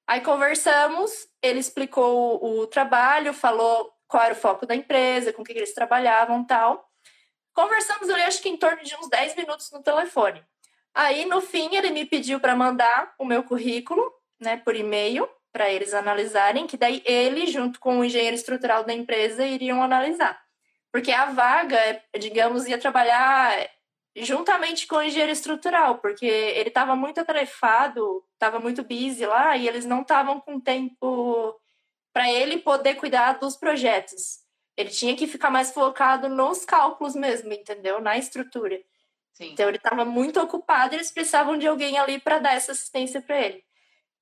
Aí conversamos, ele explicou o trabalho, falou qual era o foco da empresa, com o que eles trabalhavam e tal. Conversamos ali, acho que em torno de uns 10 minutos no telefone. Aí, no fim, ele me pediu para mandar o meu currículo, né, por e-mail para eles analisarem, que daí ele, junto com o engenheiro estrutural da empresa, iriam analisar. Porque a vaga, digamos, ia trabalhar juntamente com o engenheiro estrutural, porque ele estava muito atarefado, estava muito busy lá, e eles não estavam com tempo para ele poder cuidar dos projetos. Ele tinha que ficar mais focado nos cálculos mesmo, entendeu? Na estrutura. Sim. Então ele estava muito ocupado, eles precisavam de alguém ali para dar essa assistência para ele.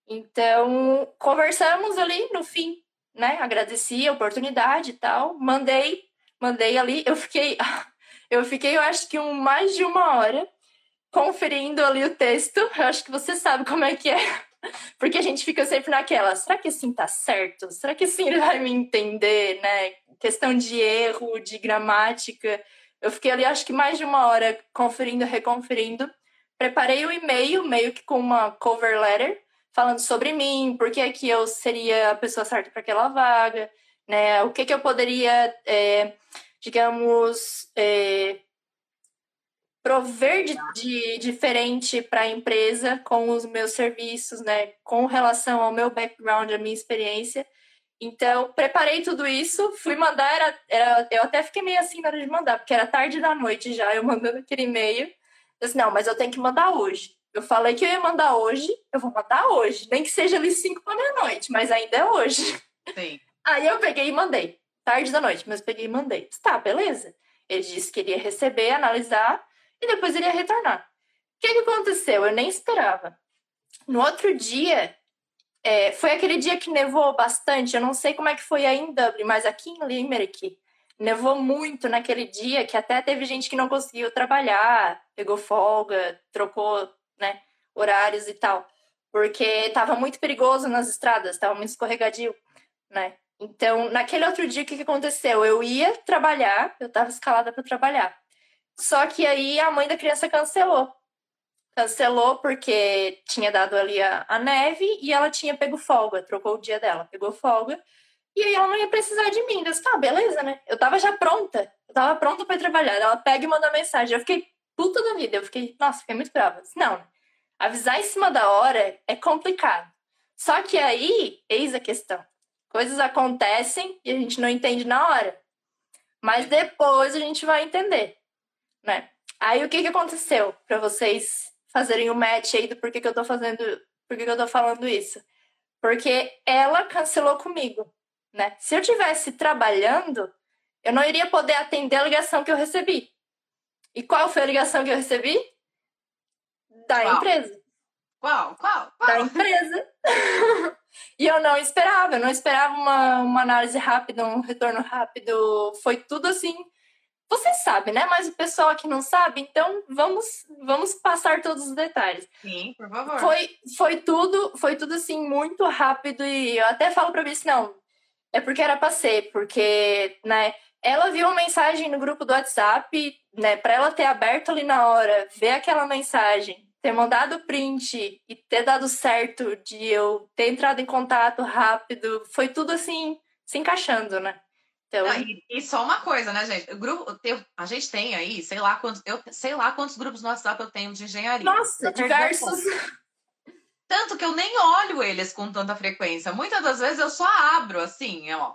Então, conversamos ali no fim, né? Agradeci a oportunidade e tal. Mandei, mandei ali. Eu fiquei, eu fiquei, eu acho que um, mais de uma hora conferindo ali o texto. Eu acho que você sabe como é que é. Porque a gente fica sempre naquela, será que assim tá certo? Será que assim ele vai me entender, né? Questão de erro, de gramática. Eu fiquei ali, acho que mais de uma hora conferindo, reconferindo. Preparei o e-mail, meio que com uma cover letter, falando sobre mim, por que, que eu seria a pessoa certa para aquela vaga, né? O que, que eu poderia, é, digamos, é, prover de, de diferente para a empresa com os meus serviços, né? Com relação ao meu background, a minha experiência. Então, preparei tudo isso, fui mandar, era, era, eu até fiquei meio assim na hora de mandar, porque era tarde da noite já, eu mandando aquele e-mail. Eu disse, não, mas eu tenho que mandar hoje. Eu falei que eu ia mandar hoje, eu vou mandar hoje. Nem que seja ali 5 para meia-noite, mas ainda é hoje. Sim. Aí eu peguei e mandei. Tarde da noite, mas peguei e mandei. Tá, beleza. Ele disse que iria receber, analisar e depois iria retornar. O que, que aconteceu? Eu nem esperava. No outro dia, é, foi aquele dia que nevou bastante. Eu não sei como é que foi aí em Dublin, mas aqui em Limerick nevou muito naquele dia que até teve gente que não conseguiu trabalhar, pegou folga, trocou né, horários e tal, porque estava muito perigoso nas estradas, estava muito escorregadio, né? Então, naquele outro dia, o que, que aconteceu? Eu ia trabalhar, eu estava escalada para trabalhar. Só que aí a mãe da criança cancelou. Cancelou porque tinha dado ali a, a neve e ela tinha pego folga, trocou o dia dela, pegou folga. E aí ela não ia precisar de mim. Eu disse, tá, beleza, né? Eu tava já pronta. Eu tava pronta para trabalhar. Ela pega e manda mensagem. Eu fiquei puta da vida. Eu fiquei, nossa, fiquei muito brava. Disse, não, avisar em cima da hora é complicado. Só que aí, eis a questão. Coisas acontecem e a gente não entende na hora. Mas depois a gente vai entender, né? Aí o que que aconteceu para vocês fazerem o match aí do porquê que eu tô fazendo, porquê que eu tô falando isso? Porque ela cancelou comigo né? Se eu tivesse trabalhando, eu não iria poder atender a ligação que eu recebi. E qual foi a ligação que eu recebi? Da Qual? empresa. Qual? Qual? Qual? Da empresa. e eu não esperava, eu não esperava uma, uma análise rápida, um retorno rápido. Foi tudo assim. Você sabe, né? Mas o pessoal aqui não sabe, então vamos, vamos passar todos os detalhes. Sim, por favor. Foi, foi tudo, foi tudo assim muito rápido e eu até falo para mim assim, não, é porque era pra ser, porque, né, ela viu uma mensagem no grupo do WhatsApp, né, pra ela ter aberto ali na hora, ver aquela mensagem, ter mandado print e ter dado certo de eu ter entrado em contato rápido, foi tudo assim, se encaixando, né? Então, Não, e, e só uma coisa, né, gente? O grupo, eu- a gente tem aí, sei lá quantos, eu sei lá quantos grupos no WhatsApp eu tenho de engenharia. nossa, diversos. Tanto que eu nem olho eles com tanta frequência. Muitas das vezes eu só abro, assim, ó.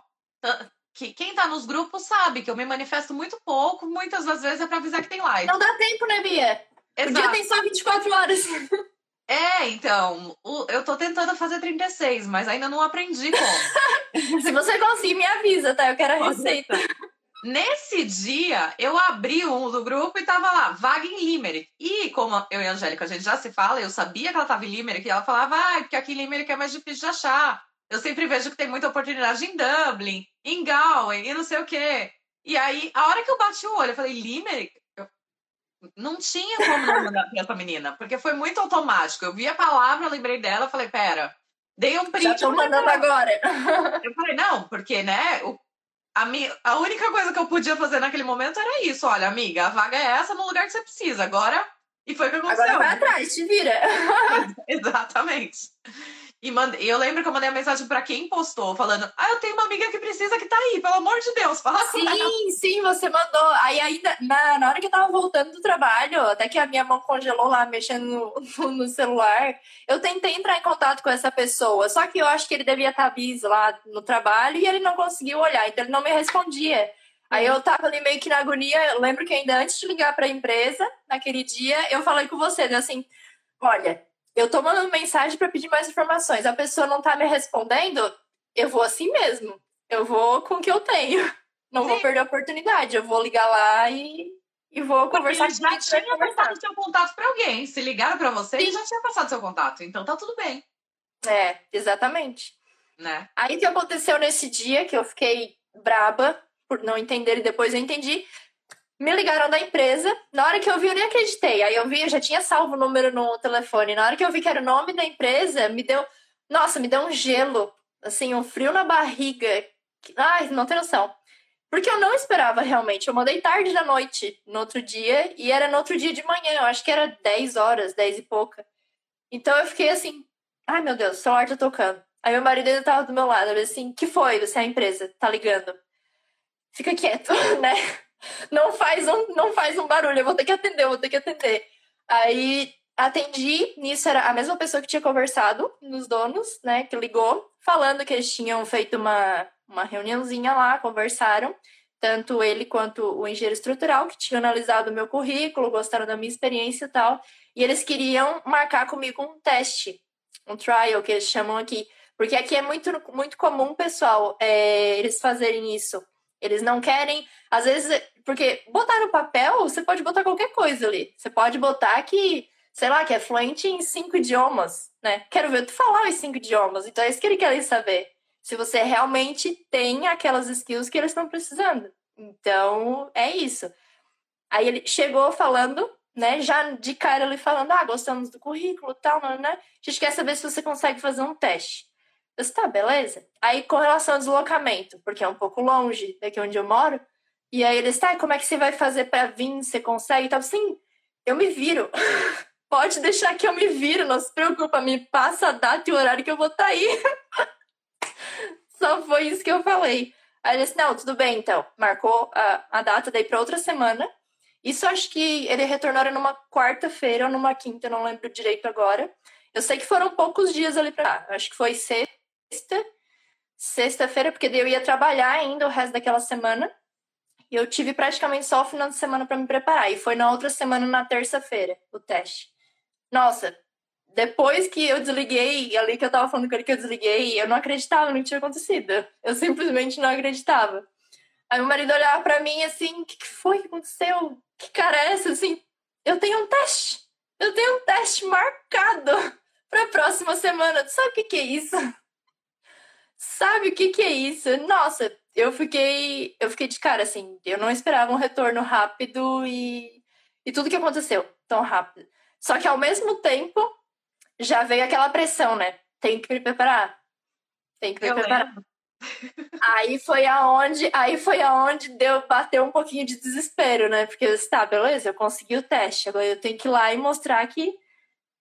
Que quem tá nos grupos sabe que eu me manifesto muito pouco, muitas das vezes é pra avisar que tem live. Não dá tempo, né, Bia? O dia Exato. tem só 24 horas. É, então, eu tô tentando fazer 36, mas ainda não aprendi como. Se você conseguir, me avisa, tá? Eu quero a Pode receita. Nesse dia, eu abri um do grupo e tava lá, vaga em Limerick. E como eu e a Angélica, a gente já se fala, eu sabia que ela tava em Limerick, e ela falava, ah, porque aqui em Limerick é mais difícil de achar. Eu sempre vejo que tem muita oportunidade em Dublin, em Galway, e não sei o quê. E aí, a hora que eu bati o olho, eu falei, Limerick? Não tinha como não mandar pra essa menina, porque foi muito automático. Eu vi a palavra, lembrei dela, falei, pera, dei um print. Já tô mandando agora. eu falei, não, porque, né, o- a, mi, a única coisa que eu podia fazer naquele momento era isso. Olha, amiga, a vaga é essa no lugar que você precisa. Agora. E foi o que aconteceu. Agora vai atrás, te vira. Exatamente. E mande- eu lembro que eu mandei a mensagem pra quem postou, falando: Ah, eu tenho uma amiga que precisa que tá aí, pelo amor de Deus, fala com ela. Sim, sim, você mandou. Aí ainda, na, na hora que eu tava voltando do trabalho, até que a minha mão congelou lá, mexendo no, no- celular, eu tentei entrar em contato com essa pessoa. Só que eu acho que ele devia estar busy lá no trabalho e ele não conseguiu olhar, então ele não me respondia. Aí eu tava ali meio que na agonia. Eu lembro que ainda antes de ligar pra empresa, naquele dia, eu falei com você, né, assim: olha, eu tô mandando mensagem pra pedir mais informações. A pessoa não tá me respondendo, eu vou assim mesmo. Eu vou com o que eu tenho. Não vou Sim. perder a oportunidade. Eu vou ligar lá e, e vou conversar Ele com já tinha conversar. passado seu contato pra alguém. Se ligaram pra você, Sim. já tinha passado seu contato. Então tá tudo bem, É, exatamente. né? Aí o que aconteceu nesse dia, que eu fiquei braba por não entender e depois eu entendi. Me ligaram da empresa. Na hora que eu vi, eu nem acreditei. Aí eu vi, eu já tinha salvo o número no telefone. Na hora que eu vi que era o nome da empresa, me deu. Nossa, me deu um gelo. Assim, um frio na barriga. Ai, não tem noção. Porque eu não esperava realmente. Eu mandei tarde da noite no outro dia e era no outro dia de manhã. Eu acho que era 10 horas, 10 e pouca. Então eu fiquei assim, ai meu Deus, o celular tá tocando. Aí meu marido ainda tava do meu lado, ele assim, que foi? Você é a empresa, tá ligando. Fica quieto, né? Não faz um, não faz um barulho, eu vou ter que atender, eu vou ter que atender. Aí atendi, nisso era a mesma pessoa que tinha conversado nos donos, né, que ligou, falando que eles tinham feito uma, uma reuniãozinha lá, conversaram, tanto ele quanto o engenheiro estrutural, que tinham analisado o meu currículo, gostaram da minha experiência e tal, e eles queriam marcar comigo um teste, um trial, que eles chamam aqui, porque aqui é muito, muito comum, pessoal, é, eles fazerem isso. Eles não querem, às vezes, porque botar no papel, você pode botar qualquer coisa ali. Você pode botar que sei lá, que é fluente em cinco idiomas, né? Quero ver tu falar os cinco idiomas. Então é isso que ele quer saber. Se você realmente tem aquelas skills que eles estão precisando. Então, é isso. Aí ele chegou falando, né? Já de cara ele falando, ah, gostamos do currículo tal, né? A gente quer saber se você consegue fazer um teste. Eu disse, tá, beleza. Aí, com relação ao deslocamento, porque é um pouco longe daqui onde eu moro, e aí ele disse, tá, como é que você vai fazer para vir? Você consegue? Então, sim, eu me viro. Pode deixar que eu me viro, não se preocupa, me passa a data e o horário que eu vou estar tá aí. Só foi isso que eu falei. Aí ele disse, não, tudo bem, então. Marcou a, a data daí para outra semana. Isso acho que ele retornou numa quarta-feira ou numa quinta, não lembro direito agora. Eu sei que foram poucos dias ali para Acho que foi sexta, sexta-feira, porque daí eu ia trabalhar ainda o resto daquela semana. E eu tive praticamente só o final de semana para me preparar. E foi na outra semana, na terça-feira, o teste. Nossa, depois que eu desliguei, ali que eu tava falando com ele que eu desliguei, eu não acreditava no que tinha acontecido. Eu simplesmente não acreditava. Aí meu marido olhava para mim assim, o que, que foi que aconteceu? Que cara é essa? Assim, eu tenho um teste. Eu tenho um teste marcado para a próxima semana. Tu sabe o que, que é isso? Sabe o que, que é isso? Nossa, eu fiquei, eu fiquei de cara assim. Eu não esperava um retorno rápido e, e tudo que aconteceu tão rápido. Só que ao mesmo tempo já veio aquela pressão, né? Tem que me preparar. Tem que me eu preparar. Lembro. Aí foi aonde, aí foi aonde deu bater um pouquinho de desespero, né? Porque eu disse, tá, beleza, eu consegui o teste, agora eu tenho que ir lá e mostrar que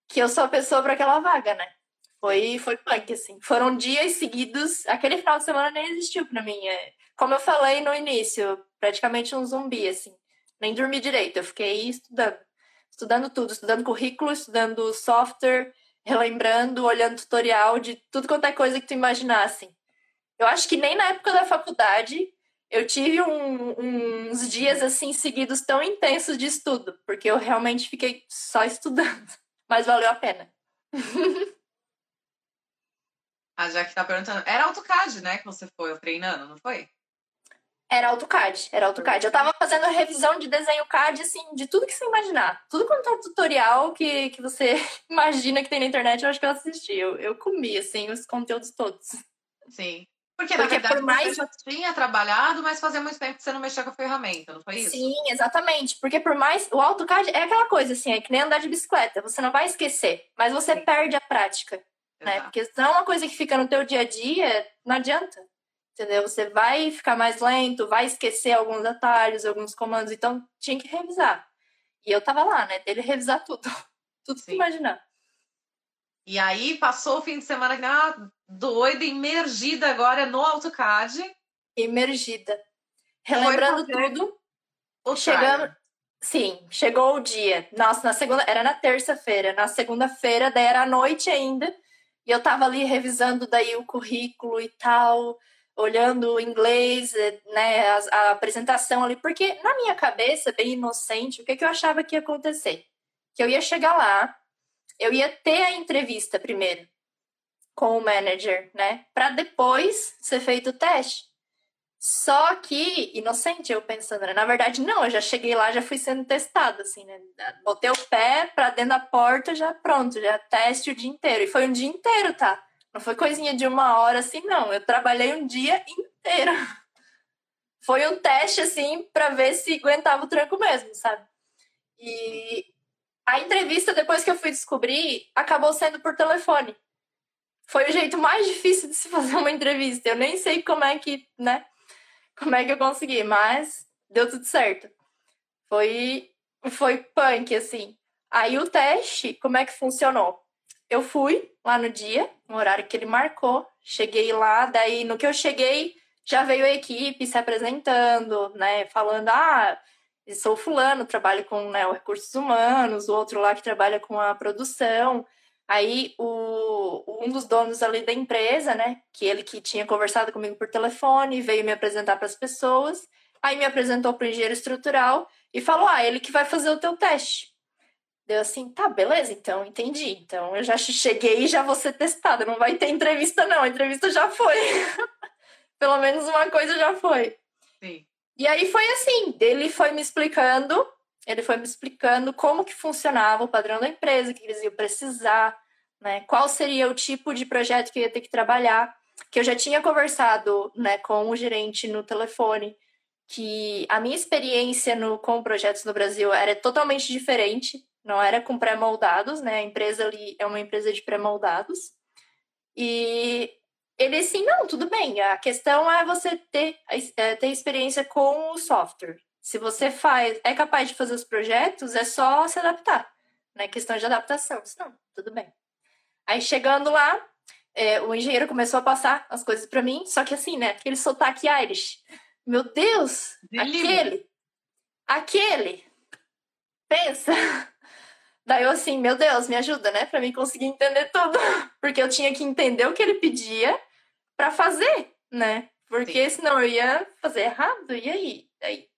que eu sou a pessoa para aquela vaga, né? Foi foi punk assim. Foram dias seguidos, aquele final de semana nem existiu para mim. É, como eu falei no início, praticamente um zumbi assim. Nem dormi direito, eu fiquei estudando estudando tudo, estudando currículo, estudando software, relembrando, olhando tutorial de tudo quanto é coisa que tu imaginasse. Eu acho que nem na época da faculdade eu tive um, uns dias assim seguidos tão intensos de estudo, porque eu realmente fiquei só estudando. Mas valeu a pena. a Jack tá perguntando. Era AutoCAD, né, que você foi treinando, não foi? Era AutoCAD, era AutoCAD. Eu tava fazendo revisão de desenho CAD, assim, de tudo que você imaginar. Tudo quanto é tutorial que, que você imagina que tem na internet, eu acho que eu assisti. Eu, eu comi, assim, os conteúdos todos. Sim. Porque, Porque na verdade, por mais... você já tinha trabalhado, mas fazia muito tempo que você não mexia com a ferramenta, não foi isso? Sim, exatamente. Porque por mais... O AutoCAD é aquela coisa, assim, é que nem andar de bicicleta. Você não vai esquecer, mas você Sim. perde a prática. Né? Porque se não é uma coisa que fica no teu dia a dia, não adianta entendeu? Você vai ficar mais lento, vai esquecer alguns atalhos, alguns comandos, então tinha que revisar. E eu tava lá, né? Dele revisar tudo, tudo que imaginar. E aí passou o fim de semana ah, doida, imergida agora no AutoCAD. Imergida. Relembrando tudo. Chegando. Sim, chegou o dia. Nossa, na segunda. Era na terça-feira. Na segunda-feira, daí era à noite ainda. E eu tava ali revisando daí o currículo e tal olhando o inglês, eh, né, a, a, apresentação ali, porque na minha cabeça, bem inocente, o que, que eu achava que ia acontecer? Que eu ia chegar lá, eu ia ter a entrevista primeiro com o manager, né, para depois ser feito o teste. Só que, inocente, eu pensando, né? na verdade, não, eu já cheguei lá, já fui sendo testada, assim, né? Botei o pé pra dentro da porta, já pronto, já teste o dia inteiro. E foi um dia inteiro, tá? Não foi coisinha de uma hora assim, não. Eu trabalhei um dia inteiro. Foi um teste, assim, para ver se aguentava o tranco mesmo, sabe? E a entrevista, depois que eu fui descobrir, acabou sendo por telefone. Foi o jeito mais difícil de se fazer uma entrevista. Eu nem sei como é que, né? Como é que eu consegui, mas deu tudo certo. Foi, foi punk, assim. Aí o teste, como é que funcionou? Eu fui lá no dia, no horário que ele marcou. Cheguei lá, daí no que eu cheguei, já veio a equipe se apresentando, né? Falando, ah, sou fulano, trabalho com né, recursos humanos, o outro lá que trabalha com a produção. Aí o, um dos donos ali da empresa, né? Que ele que tinha conversado comigo por telefone, veio me apresentar para as pessoas. Aí me apresentou para o engenheiro estrutural e falou: Ah, ele que vai fazer o teu teste. Deu assim, tá, beleza, então, entendi. Então eu já cheguei e já vou ser testada. Não vai ter entrevista, não. A entrevista já foi. Pelo menos uma coisa já foi. Sim. E aí foi assim, ele foi me explicando ele foi me explicando como que funcionava o padrão da empresa, que eles iam precisar, né? Qual seria o tipo de projeto que eu ia ter que trabalhar, que eu já tinha conversado, né, com o gerente no telefone, que a minha experiência no, com projetos no Brasil era totalmente diferente, não era com pré-moldados, né? A empresa ali é uma empresa de pré-moldados. E ele assim, não, tudo bem, a questão é você ter, é, ter experiência com o software. Se você faz, é capaz de fazer os projetos, é só se adaptar, né? Questão de adaptação. Não, tudo bem. Aí chegando lá, é, o engenheiro começou a passar as coisas para mim, só que assim, né? Aquele sotaque Irish. Meu Deus! aquele! Aquele! Pensa! Daí eu assim, meu Deus, me ajuda, né? Pra mim conseguir entender tudo. Porque eu tinha que entender o que ele pedia para fazer, né? Porque Sim. senão eu ia fazer errado, e aí? Aí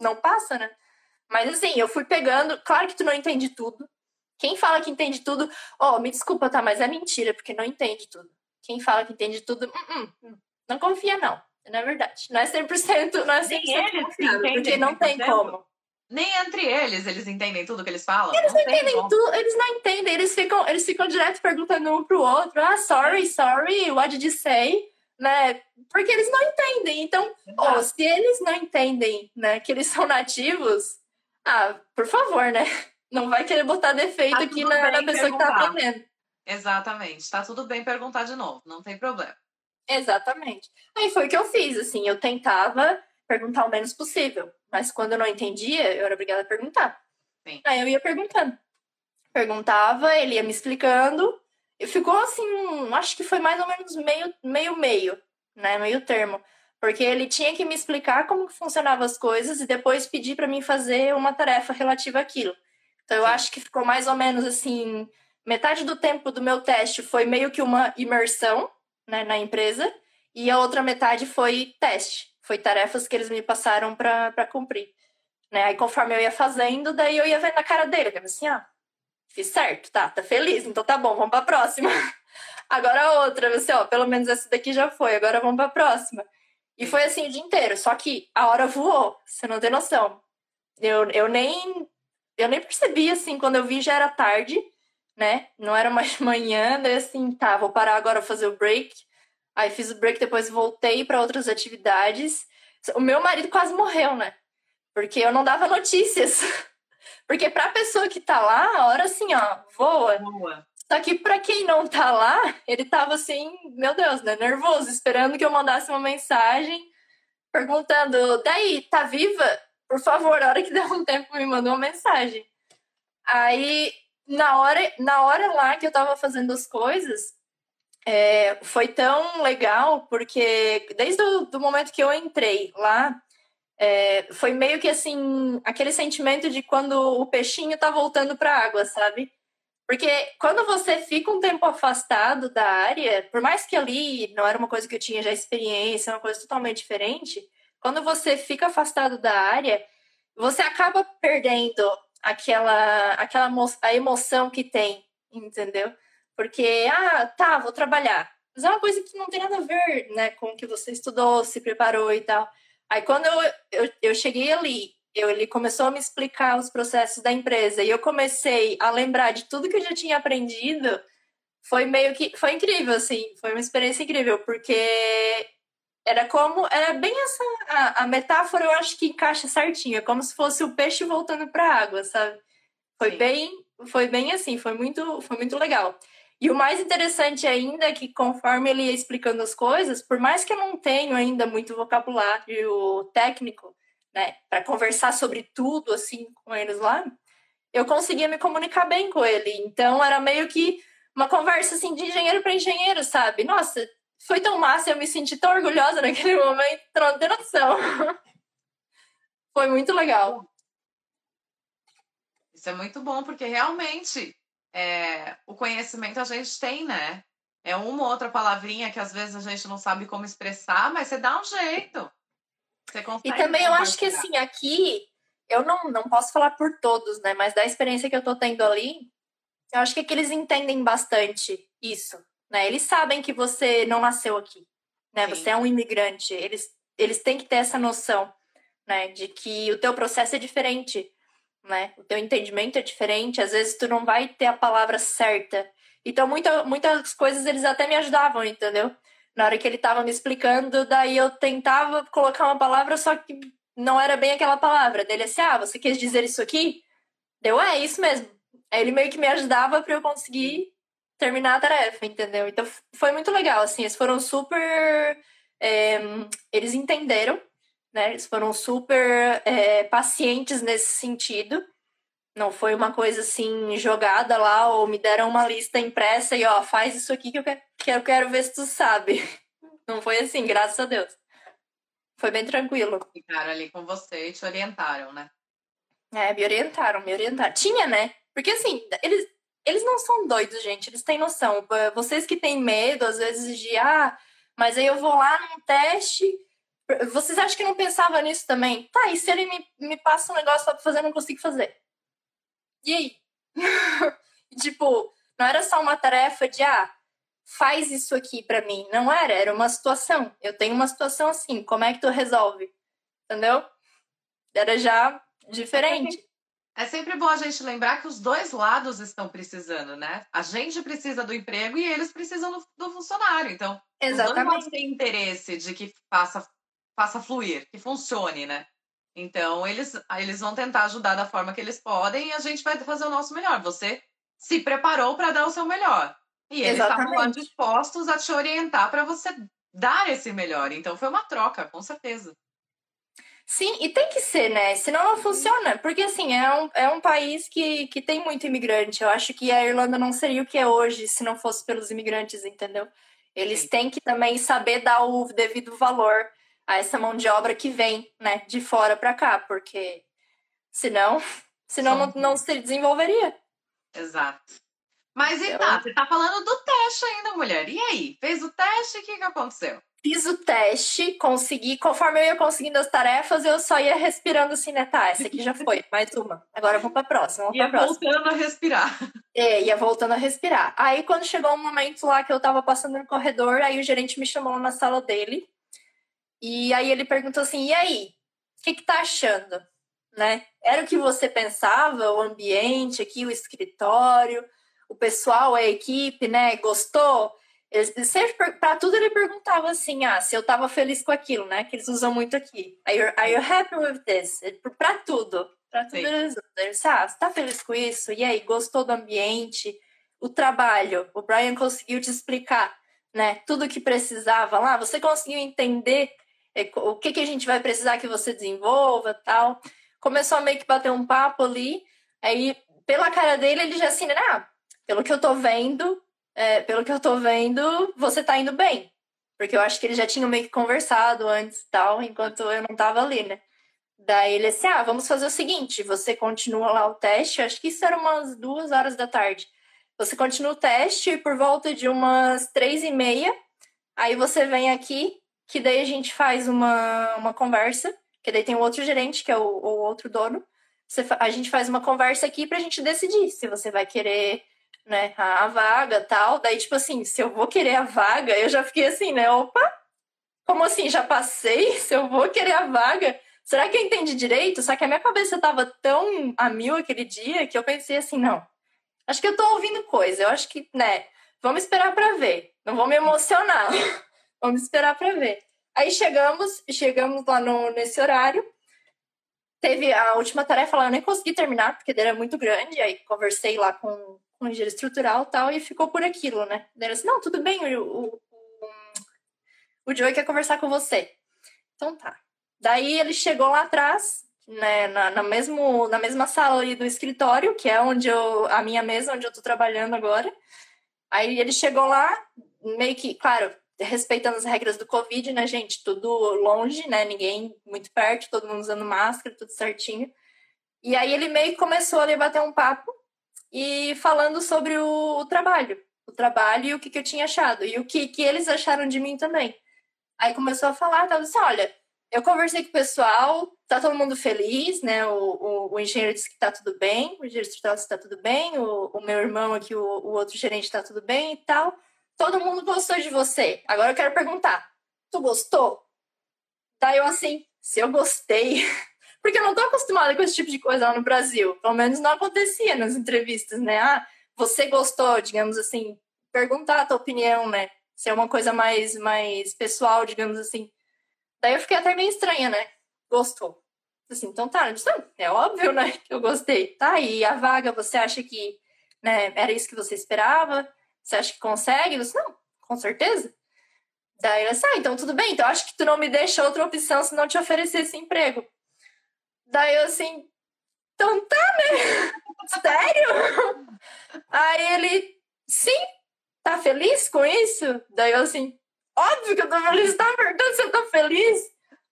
não passa, né? Mas assim, eu fui pegando. Claro que tu não entende tudo. Quem fala que entende tudo, ó, oh, me desculpa, tá, mas é mentira, porque não entende tudo. Quem fala que entende tudo, uh -uh, não confia, não. Não é verdade. Não é 100%, não é 100% Nem eles porque não tem como. Nem entre eles eles entendem tudo que eles falam. Eles não, não entendem tudo, eles não entendem, eles ficam, eles ficam direto perguntando um pro outro, ah, sorry, sorry, what did you say? Né? Porque eles não entendem. Então, oh, se eles não entendem, né, que eles são nativos, ah, por favor, né? Não vai querer botar defeito tá aqui na, na pessoa perguntar. que tá aprendendo. Exatamente. Tá tudo bem perguntar de novo, não tem problema. Exatamente. Aí foi o que eu fiz, assim, eu tentava perguntar o menos possível, mas quando eu não entendia, eu era obrigada a perguntar. Sim. Aí eu ia perguntando. Perguntava, ele ia me explicando, e ficou assim, acho que foi mais ou menos meio, meio, meio, né, meio termo. Porque ele tinha que me explicar como funcionavam as coisas e depois pedir para mim fazer uma tarefa relativa àquilo. Então, eu Sim. acho que ficou mais ou menos assim: metade do tempo do meu teste foi meio que uma imersão né, na empresa, e a outra metade foi teste. Foi tarefas que eles me passaram para cumprir. Né? Aí, conforme eu ia fazendo, daí eu ia vendo a cara dele, eu assim: ah, fiz certo, tá, tá feliz, então tá bom, vamos para a próxima. Agora outra, você, ó, pelo menos essa daqui já foi, agora vamos para a próxima. E foi assim o dia inteiro, só que a hora voou, você não tem noção. Eu, eu nem eu nem percebi, assim, quando eu vi já era tarde, né? Não era mais manhã, daí assim, tá, vou parar agora fazer o break. Aí fiz o break, depois voltei para outras atividades. O meu marido quase morreu, né? Porque eu não dava notícias. Porque pra pessoa que tá lá, a hora assim, ó, voa. voa. Só que pra quem não tá lá, ele tava assim, meu Deus, né? Nervoso, esperando que eu mandasse uma mensagem perguntando: daí, tá viva? por favor, a hora que der um tempo, me manda uma mensagem. Aí, na hora, na hora lá que eu tava fazendo as coisas, é, foi tão legal, porque desde o do momento que eu entrei lá, é, foi meio que assim, aquele sentimento de quando o peixinho tá voltando pra água, sabe? Porque quando você fica um tempo afastado da área, por mais que ali não era uma coisa que eu tinha já experiência, uma coisa totalmente diferente, quando você fica afastado da área, você acaba perdendo aquela, aquela a emoção que tem, entendeu? Porque, ah, tá, vou trabalhar. Mas é uma coisa que não tem nada a ver, né, com o que você estudou, se preparou e tal. Aí, quando eu, eu, eu cheguei ali, eu, ele começou a me explicar os processos da empresa e eu comecei a lembrar de tudo que eu já tinha aprendido, foi meio que, foi incrível, assim, foi uma experiência incrível, porque era como. Era bem essa. A, a, metáfora eu acho que encaixa certinho. É como se fosse o peixe voltando para a água, sabe? Foi Sim. bem. Foi bem assim, foi muito, foi muito legal. E o mais interessante ainda é que, conforme ele ia explicando as coisas, por mais que eu não tenha ainda muito vocabulário técnico, né, para conversar sobre tudo assim com eles lá, eu conseguia me comunicar bem com ele. Então era meio que uma conversa assim de engenheiro para engenheiro, sabe? Nossa, foi tão massa, eu me senti tão orgulhosa naquele momento, não tem noção. Foi muito legal. Isso é muito bom, porque realmente é, o conhecimento a gente tem, né? É uma ou outra palavrinha que às vezes a gente não sabe como expressar, mas você dá um jeito. Você consegue. E também eu acho que assim, aqui, eu não, não posso falar por todos, né? Mas da experiência que eu tô tendo ali, eu acho que, que eles entendem bastante isso. Né? Eles sabem que você não nasceu aqui, né? Você é um imigrante. Eles, eles têm que ter essa noção, né? De que o teu processo é diferente. Né? O teu entendimento é diferente, às vezes tu não vai ter a palavra certa. Então, muita, muitas coisas eles até me ajudavam, entendeu? Na hora que ele tava me explicando, daí eu tentava colocar uma palavra, só que não era bem aquela palavra. Dele assim, ah, você quis dizer isso aqui? Deu, é, isso mesmo. Aí ele meio que me ajudava para eu conseguir terminar a tarefa, entendeu? Então foi muito legal, assim, eles foram super. É, eles entenderam, né? Eles foram super é, pacientes nesse sentido. Não foi uma coisa assim jogada lá, ou me deram uma lista impressa e ó, faz isso aqui que eu quero, que eu quero ver se tu sabe. Não foi assim, graças a Deus. Foi bem tranquilo. Ficaram ali com você e te orientaram, né? É, me orientaram, me orientaram. Tinha, né? Porque assim, eles, eles não são doidos, gente, eles têm noção. Vocês que têm medo, às vezes, de ah, mas aí eu vou lá num teste. Vocês acham que não pensava nisso também? Tá, e se ele me, me passa um negócio pra fazer, eu não consigo fazer? E aí? tipo, não era só uma tarefa de, ah, faz isso aqui para mim. Não era, era uma situação. Eu tenho uma situação assim, como é que tu resolve? Entendeu? Era já diferente. É sempre bom a gente lembrar que os dois lados estão precisando, né? A gente precisa do emprego e eles precisam do, do funcionário. Então, Exatamente. os dois lados têm interesse de que faça, faça fluir, que funcione, né? Então, eles, eles vão tentar ajudar da forma que eles podem e a gente vai fazer o nosso melhor. Você se preparou para dar o seu melhor. E eles estavam dispostos a te orientar para você dar esse melhor. Então, foi uma troca, com certeza. Sim, e tem que ser, né? Senão não funciona. Porque, assim, é um, é um país que, que tem muito imigrante. Eu acho que a Irlanda não seria o que é hoje se não fosse pelos imigrantes, entendeu? Eles Sim. têm que também saber dar o devido valor a essa mão de obra que vem, né, de fora para cá, porque senão, senão não, não se desenvolveria. Exato. Mas e tá, você tá falando do teste ainda, mulher. E aí? Fez o teste, o que, que aconteceu? Fiz o teste, consegui, conforme eu ia conseguindo as tarefas, eu só ia respirando assim, né? Tá, essa aqui já foi, mais uma. Agora vamos pra próxima. Vamos ia pra próxima. voltando a respirar. É, ia voltando a respirar. Aí quando chegou um momento lá que eu tava passando no corredor, aí o gerente me chamou na sala dele e aí ele perguntou assim: e aí? O que, que tá achando? Né? Era o que você pensava, o ambiente aqui, o escritório, o pessoal, a equipe, né? Gostou? Para tudo ele perguntava assim: ah, se eu tava feliz com aquilo, né? Que eles usam muito aqui. Are you, are you happy with this? Para tudo. Para tudo Sim. eles usam. ah, você tá feliz com isso? E aí, gostou do ambiente? O trabalho? O Brian conseguiu te explicar, né? Tudo que precisava lá? Você conseguiu entender é, o que, que a gente vai precisar que você desenvolva tal. Começou a meio que bater um papo ali, aí pela cara dele ele já assim, ah, pelo que eu tô vendo, é, pelo que eu tô vendo, você tá indo bem. Porque eu acho que eles já tinham meio que conversado antes e tal, enquanto eu não tava ali, né? Daí ele disse, ah, vamos fazer o seguinte, você continua lá o teste, acho que isso era umas duas horas da tarde. Você continua o teste por volta de umas três e meia, aí você vem aqui que daí a gente faz uma, uma conversa, que daí tem o outro gerente, que é o, o outro dono. Você, a gente faz uma conversa aqui pra gente decidir se você vai querer né, a, a vaga tal. Daí, tipo assim, se eu vou querer a vaga, eu já fiquei assim, né? Opa, como assim? Já passei? Se eu vou querer a vaga? Será que eu entendi direito? Só que a minha cabeça tava tão a mil aquele dia que eu pensei assim, não. Acho que eu tô ouvindo coisa. Eu acho que, né? Vamos esperar para ver. Não vou me emocionar. Vamos esperar para ver. Aí chegamos, chegamos lá no, nesse horário. Teve a última tarefa lá, eu nem consegui terminar, porque era muito grande. Aí conversei lá com, com o engenheiro estrutural e tal, e ficou por aquilo, né? Daí assim, não, tudo bem, o, o, o, o Joey quer conversar com você. Então tá. Daí ele chegou lá atrás, né, na, na, mesmo, na mesma sala ali do escritório, que é onde eu, a minha mesa, onde eu tô trabalhando agora. Aí ele chegou lá, meio que, claro, respeitando as regras do Covid, né, gente? Tudo longe, né? Ninguém muito perto, todo mundo usando máscara, tudo certinho. E aí ele meio que começou a bater um papo e falando sobre o, o trabalho. O trabalho e o que, que eu tinha achado. E o que, que eles acharam de mim também. Aí começou a falar, tava assim, olha, eu conversei com o pessoal, tá todo mundo feliz, né? O, o, o engenheiro disse que tá tudo bem, o engenheiro estrutural disse que tá tudo bem, o, o meu irmão aqui, o, o outro gerente tá tudo bem e tal todo mundo gostou de você. Agora eu quero perguntar: tu gostou? Daí eu assim, se eu gostei. Porque eu não tô acostumada com esse tipo de coisa lá no Brasil. Pelo menos não acontecia nas entrevistas, né? Ah, você gostou, digamos assim, perguntar a tua opinião, né? Ser uma coisa mais, mais pessoal, digamos assim. Daí eu fiquei até meio estranha, né? Gostou. Assim, então tá, é óbvio, né? Que eu gostei. Tá, e a vaga, você acha que né, era isso que você esperava? Você acha que consegue? Não, com certeza. Daí ela disse, ah, então tudo bem, então acho que tu não me deixa outra opção se não te oferecer esse emprego. Daí eu assim, então tá, né? Sério? Aí ele, sim, tá feliz com isso? Daí eu assim, óbvio que eu tô feliz, tá perguntando se eu tô feliz?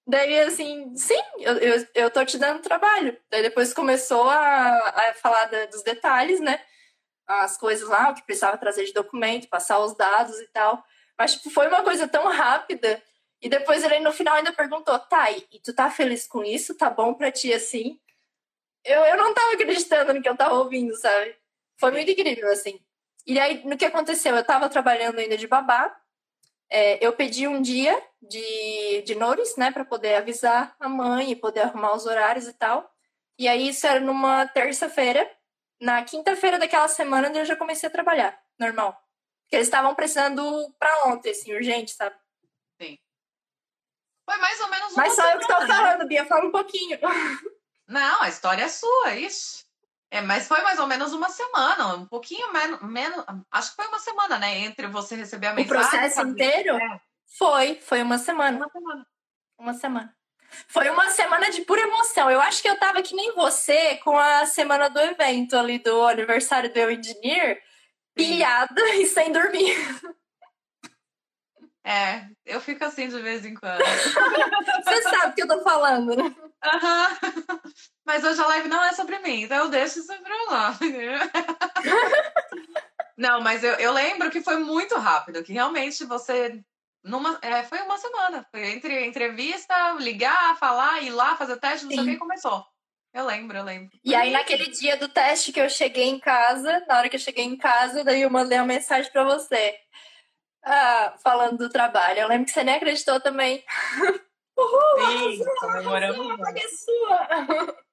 Daí assim, sim, eu, eu, eu tô te dando trabalho. Daí depois começou a, a falar da, dos detalhes, né? As coisas lá, o que precisava trazer de documento, passar os dados e tal. Mas, tipo, foi uma coisa tão rápida. E depois ele no final ainda perguntou, tá, e, tu tá feliz com isso? Tá bom pra ti assim? Eu, eu não tava acreditando no que eu tava ouvindo, sabe? Foi muito incrível, assim. E aí, no que aconteceu? Eu tava trabalhando ainda de babá. É, eu pedi um dia de, de notice, né, para poder avisar a mãe e poder arrumar os horários e tal. E aí, isso era numa terça-feira. Na quinta-feira daquela semana, eu já comecei a trabalhar, normal. Porque eles estavam precisando para ontem, assim, urgente, sabe? Sim. Foi mais ou menos uma Mas só eu que tô né? falando, Bia, fala um pouquinho. Não, a história é sua, isso. É, mas foi mais ou menos uma semana, um pouquinho menos, menos, acho que foi uma semana, né? Entre você receber a mensagem. O processo inteiro? É. Foi, foi uma semana. Uma semana. Uma semana. Foi uma semana de pura emoção. Eu acho que eu tava que nem você com a semana do evento ali do aniversário do Eu Engineer, pilhada e sem dormir. É, eu fico assim de vez em quando. Você sabe o que eu tô falando, né? Uhum. Mas hoje a live não é sobre mim, então eu deixo isso pra lá. não, mas eu, eu lembro que foi muito rápido, que realmente você. Numa, é, foi uma semana. Foi entre entrevista, ligar, falar, ir lá, fazer teste, não sei o que, começou. Eu lembro, eu lembro. E aí, naquele dia do teste que eu cheguei em casa, na hora que eu cheguei em casa, daí eu mandei uma mensagem para você. Ah, falando do trabalho. Eu lembro que você nem acreditou também. Uhul! Sim, comemoramos. É sua.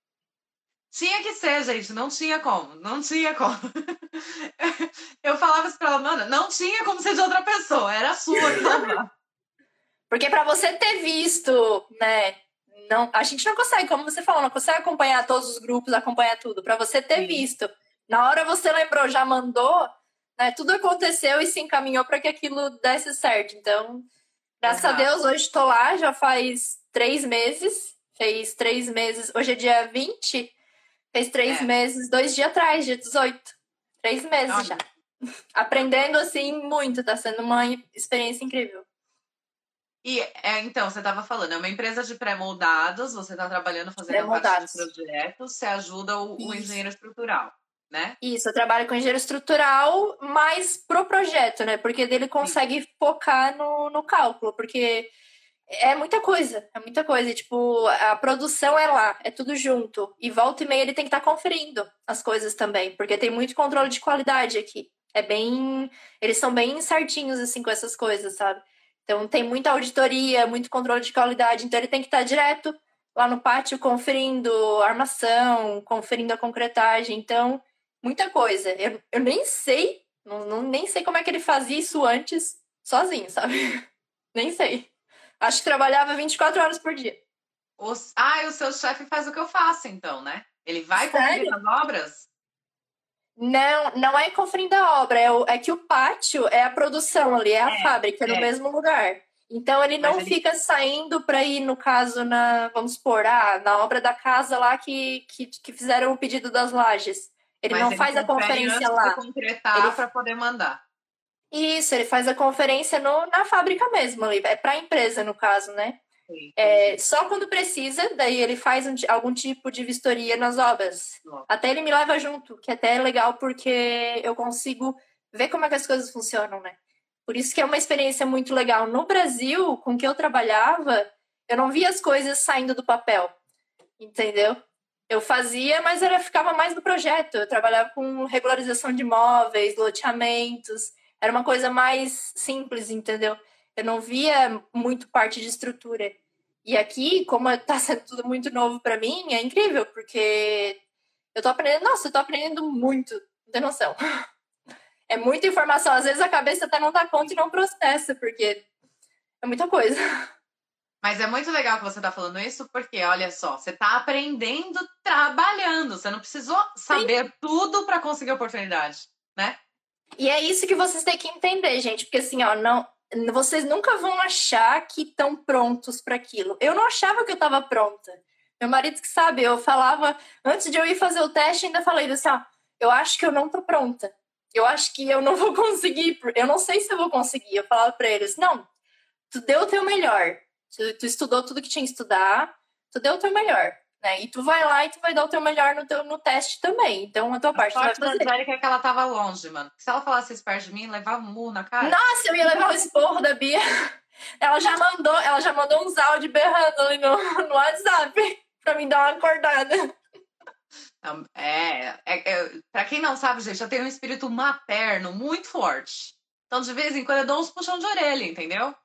Tinha que ser, gente, não tinha como, não tinha como. Eu falava isso pra ela, mano, não tinha como ser de outra pessoa, era sua. Porque para você ter visto, né, não, a gente não consegue, como você falou, não consegue acompanhar todos os grupos, acompanhar tudo. Para você ter Sim. visto, na hora você lembrou, já mandou, né, tudo aconteceu e se encaminhou para que aquilo desse certo. Então, graças Exato. a Deus, hoje estou lá, já faz três meses. Fez três meses, hoje é dia 20, fez três é. meses, dois dias atrás, dia 18. Três meses Olha. já. Aprendendo assim muito, tá sendo uma experiência incrível. E é, então, você estava falando, é uma empresa de pré-moldados, você está trabalhando fazendo parte dos projetos, você ajuda o, o, engenheiro estrutural, né? Isso, eu trabalho com engenheiro estrutural, mas pro projeto, né? Porque ele consegue Sim. focar no, no cálculo, porque é muita coisa, é muita coisa. Tipo, a produção é lá, é tudo junto. E volta e meia ele tem que estar tá conferindo as coisas também, porque tem muito controle de qualidade aqui. É bem. Eles são bem certinhos, assim, com essas coisas, sabe? Então tem muita auditoria, muito controle de qualidade, então ele tem que estar direto lá no pátio conferindo armação, conferindo a concretagem, então muita coisa. Eu, eu nem sei, não, não, nem sei como é que ele fazia isso antes sozinho, sabe? nem sei. Acho que trabalhava 24 horas por dia. Os... Ah, o seu chefe faz o que eu faço, então, né? Ele vai conferir as obras? Não, não é conferindo a obra, é, o, é que o pátio é a produção ali, é a é, fábrica, é no mesmo lugar. Então ele não ele... fica saindo para ir, no caso, na, vamos supor, ah, na obra da casa lá que, que, que fizeram o pedido das lajes. Ele Mas não ele faz a conferência lá. ele... para poder mandar. Isso, ele faz a conferência no, na fábrica mesmo, ali, é para a empresa, no caso, né? É, só quando precisa, daí ele faz um, algum tipo de vistoria nas obras. Nossa. Até ele me leva junto, que até é legal porque eu consigo ver como é que as coisas funcionam, né? Por isso que é uma experiência muito legal. No Brasil, com que eu trabalhava, eu não via as coisas saindo do papel, entendeu? Eu fazia, mas era ficava mais no projeto. Eu trabalhava com regularização de imóveis, loteamentos. Era uma coisa mais simples, entendeu? Eu não via muito parte de estrutura. E aqui, como tá sendo tudo muito novo para mim, é incrível, porque eu tô aprendendo, nossa, eu tô aprendendo muito, não tem noção. É muita informação, às vezes a cabeça até não dá conta e não processa, porque é muita coisa. Mas é muito legal que você tá falando isso, porque olha só, você tá aprendendo trabalhando, você não precisou saber Sim. tudo para conseguir oportunidade, né? E é isso que vocês têm que entender, gente, porque assim, ó, não, vocês nunca vão achar que estão prontos para aquilo. Eu não achava que eu estava pronta. Meu marido que sabe, eu falava, antes de eu ir fazer o teste, ainda falei assim, ó, eu acho que eu não tô pronta. Eu acho que eu não vou conseguir, eu não sei se eu vou conseguir. Eu falava para eles, não, tu deu o teu melhor. Tu, tu estudou tudo que tinha que estudar, tu deu o teu melhor né? E tu vai lá e tu vai dar o teu melhor no, teu, no teste também. Então a tua a parte vai fazer. É que ela tava longe, mano. Se ela falasse isso perto de mim, levava um mu na cara. Nossa, eu ia levar o esporro da Bia. Ela já mandou, ela já mandou uns áudios berrando ali no, no WhatsApp pra me dar uma acordada. É, é, é, pra quem não sabe, gente, eu tenho um espírito materno muito forte. Então, de vez em quando, eu dou uns puxão de orelha, entendeu?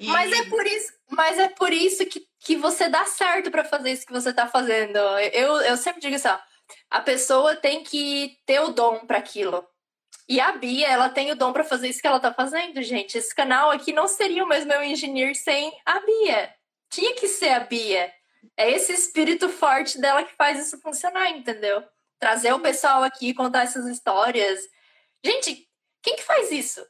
E... Mas é por isso, mas é por isso que, que você dá certo para fazer isso que você tá fazendo. Eu, eu sempre digo assim, ó, a pessoa tem que ter o dom para aquilo. E a Bia, ela tem o dom para fazer isso que ela tá fazendo, gente. Esse canal aqui não seria o mesmo eu engineer sem a Bia. Tinha que ser a Bia. É esse espírito forte dela que faz isso funcionar, entendeu? Trazer o pessoal aqui, contar essas histórias. Gente, quem que faz isso?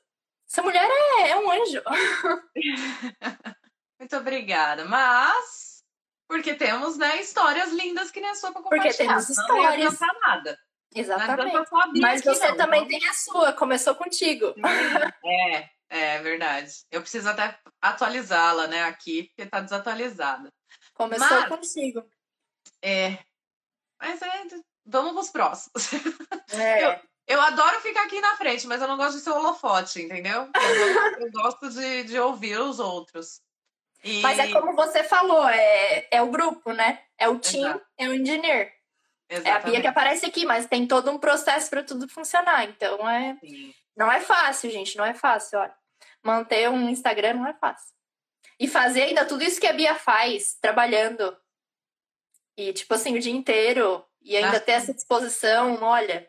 Essa mulher é, é um anjo. Muito obrigada. Mas, porque temos, né, histórias lindas que nem a sua pra compartilhar. Porque temos histórias. Não nada. Exatamente. Mas você não, também não. tem a sua, começou contigo. É, é verdade. Eu preciso até atualizá-la, né, aqui, porque tá desatualizada. Começou Mas, contigo. É. Mas é, vamos pros próximos. É. Eu, eu adoro ficar aqui na frente, mas eu não gosto de ser holofote, entendeu? Eu, eu gosto de, de ouvir os outros. E... Mas é como você falou, é, é o grupo, né? É o team, Exato. é o engineer. Exatamente. É a Bia que aparece aqui, mas tem todo um processo para tudo funcionar. Então é. Sim. Não é fácil, gente. Não é fácil, olha. Manter um Instagram não é fácil. E fazer ainda tudo isso que a Bia faz, trabalhando. E, tipo assim, o dia inteiro. E ainda ter essa disposição, olha.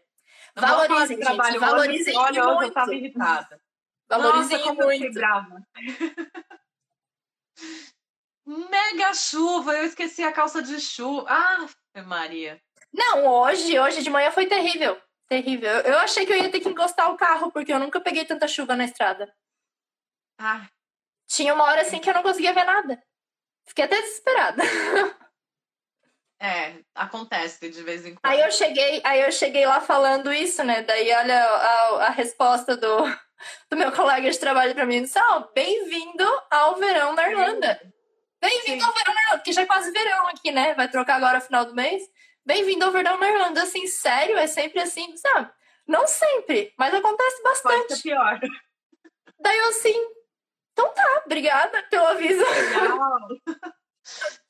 Valorizem, gente. Valorizem Olha, muito. hoje eu tava irritada. Valorizem Nossa, muito. brava. Mega chuva, eu esqueci a calça de chuva. Ah, Maria. Não, hoje, hoje de manhã foi terrível. Terrível. Eu achei que eu ia ter que encostar o carro, porque eu nunca peguei tanta chuva na estrada. Ah. Tinha uma hora assim que eu não conseguia ver nada. Fiquei até desesperada. É, acontece de vez em quando. Aí eu cheguei, aí eu cheguei lá falando isso, né? Daí olha a, a resposta do, do meu colega de trabalho para mim, disse, oh, bem-vindo ao verão na Irlanda. Bem-vindo ao verão na Irlanda, porque já é quase verão aqui, né? Vai trocar agora final do mês. Bem-vindo ao verão na Irlanda. Assim, sério? É sempre assim, sabe? Não sempre, mas acontece bastante. Pode ser pior. Daí eu assim, então tá, obrigada pelo aviso. Legal.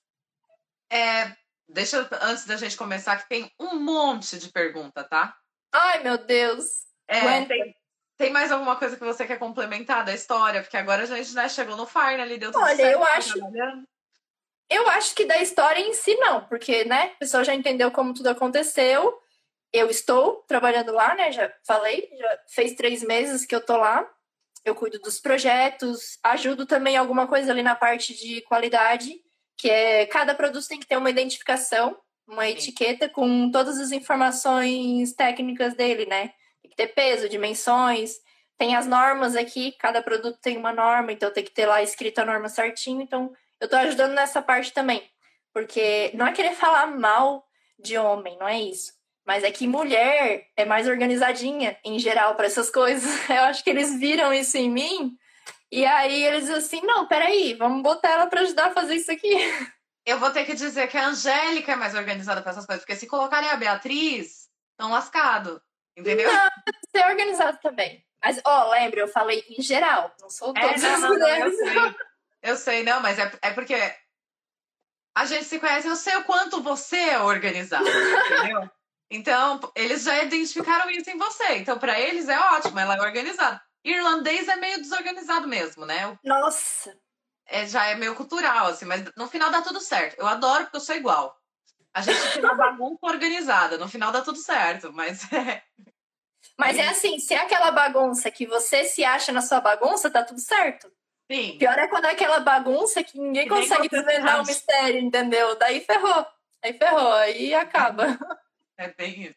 É, Deixa antes da gente começar, que tem um monte de pergunta, tá? Ai, meu Deus. É, tem, tem, mais alguma coisa que você quer complementar da história? Porque agora a gente né, chegou no final ali, deu tudo Olha, certo. eu acho. Eu acho que da história em si não, porque, né, a pessoa já entendeu como tudo aconteceu. Eu estou trabalhando lá, né? Já falei, já fez três meses que eu tô lá. Eu cuido dos projetos, ajudo também alguma coisa ali na parte de qualidade que é cada produto tem que ter uma identificação, uma Sim. etiqueta com todas as informações técnicas dele, né? Tem que ter peso, dimensões, tem as normas aqui, cada produto tem uma norma, então tem que ter lá escrito a norma certinho. Então, eu estou ajudando nessa parte também. Porque não é querer falar mal de homem, não é isso. Mas é que mulher é mais organizadinha em geral para essas coisas. Eu acho que eles viram isso em mim e aí eles assim, não, peraí, vamos botar ela para ajudar a fazer isso aqui. Eu vou ter que dizer que a Angélica é mais organizada para essas coisas, porque se colocarem a Beatriz, estão lascado, entendeu? Não, ser organizado também. Mas, ó, lembre, eu falei em geral, não sou é, todos é, não, eu sei. Eu sei, não, mas é, é porque a gente se conhece, eu sei o quanto você é organizado, entendeu? Então, eles já identificaram isso em você. Então, para eles é ótimo, ela é organizada. Irlandês é meio desorganizado mesmo, né? Nossa! é, já é meio cultural, assim, mas no final dá tudo certo. Eu adoro porque eu sou igual. A gente tem uma bagunça organizada, no final dá tudo certo, mas é. Mas é assim, se é aquela bagunça que você se acha na sua bagunça, tá tudo certo. Sim. Pior é quando é aquela bagunça que ninguém Que consegue desvendar o você mistério, entendeu? Daí ferrou. Aí ferrou, aí acaba. É bem isso.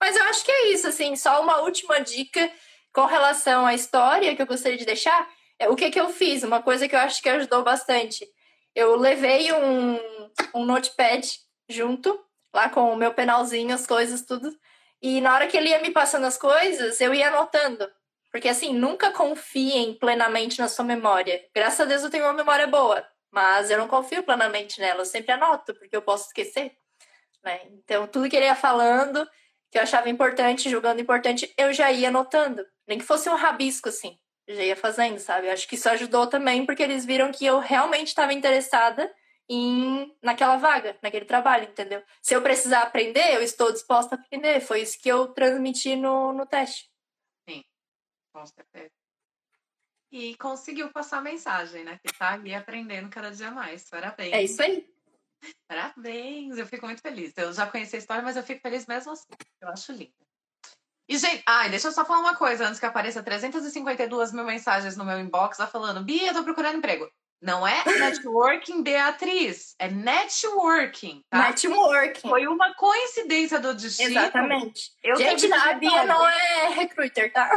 Mas eu acho que é isso, assim, só uma última dica com relação à história que eu gostaria de deixar. É, o que que eu fiz? Uma coisa que eu acho que ajudou bastante. Eu levei um, um notepad junto, lá com o meu penalzinho, as coisas, tudo. E na hora que ele ia me passando as coisas, eu ia anotando. Porque, assim, nunca confiem plenamente na sua memória. Graças a Deus eu tenho uma memória boa, mas eu não confio plenamente nela. Eu sempre anoto, porque eu posso esquecer. Né? Então, tudo que ele ia falando, que eu achava importante, julgando importante, eu já ia anotando. Nem que fosse um rabisco, assim. Eu já ia fazendo, sabe? Eu acho que isso ajudou também, porque eles viram que eu realmente estava interessada em naquela vaga, naquele trabalho, entendeu? Se eu precisar aprender, eu estou disposta a aprender. Foi isso que eu transmiti no, no teste. Com certeza. E conseguiu passar a mensagem, né? Que tá ali aprendendo cada dia mais. Parabéns. É isso aí. Parabéns, eu fico muito feliz. Eu já conheci a história, mas eu fico feliz mesmo assim. Eu acho linda. E, gente, ai, deixa eu só falar uma coisa antes que apareça 352 mil mensagens no meu inbox lá falando: Bia, eu tô procurando emprego. Não é networking, Beatriz. É networking, tá? Networking. Foi uma coincidência do destino. Exatamente. Eu Gente, a Bia não é recruiter, tá?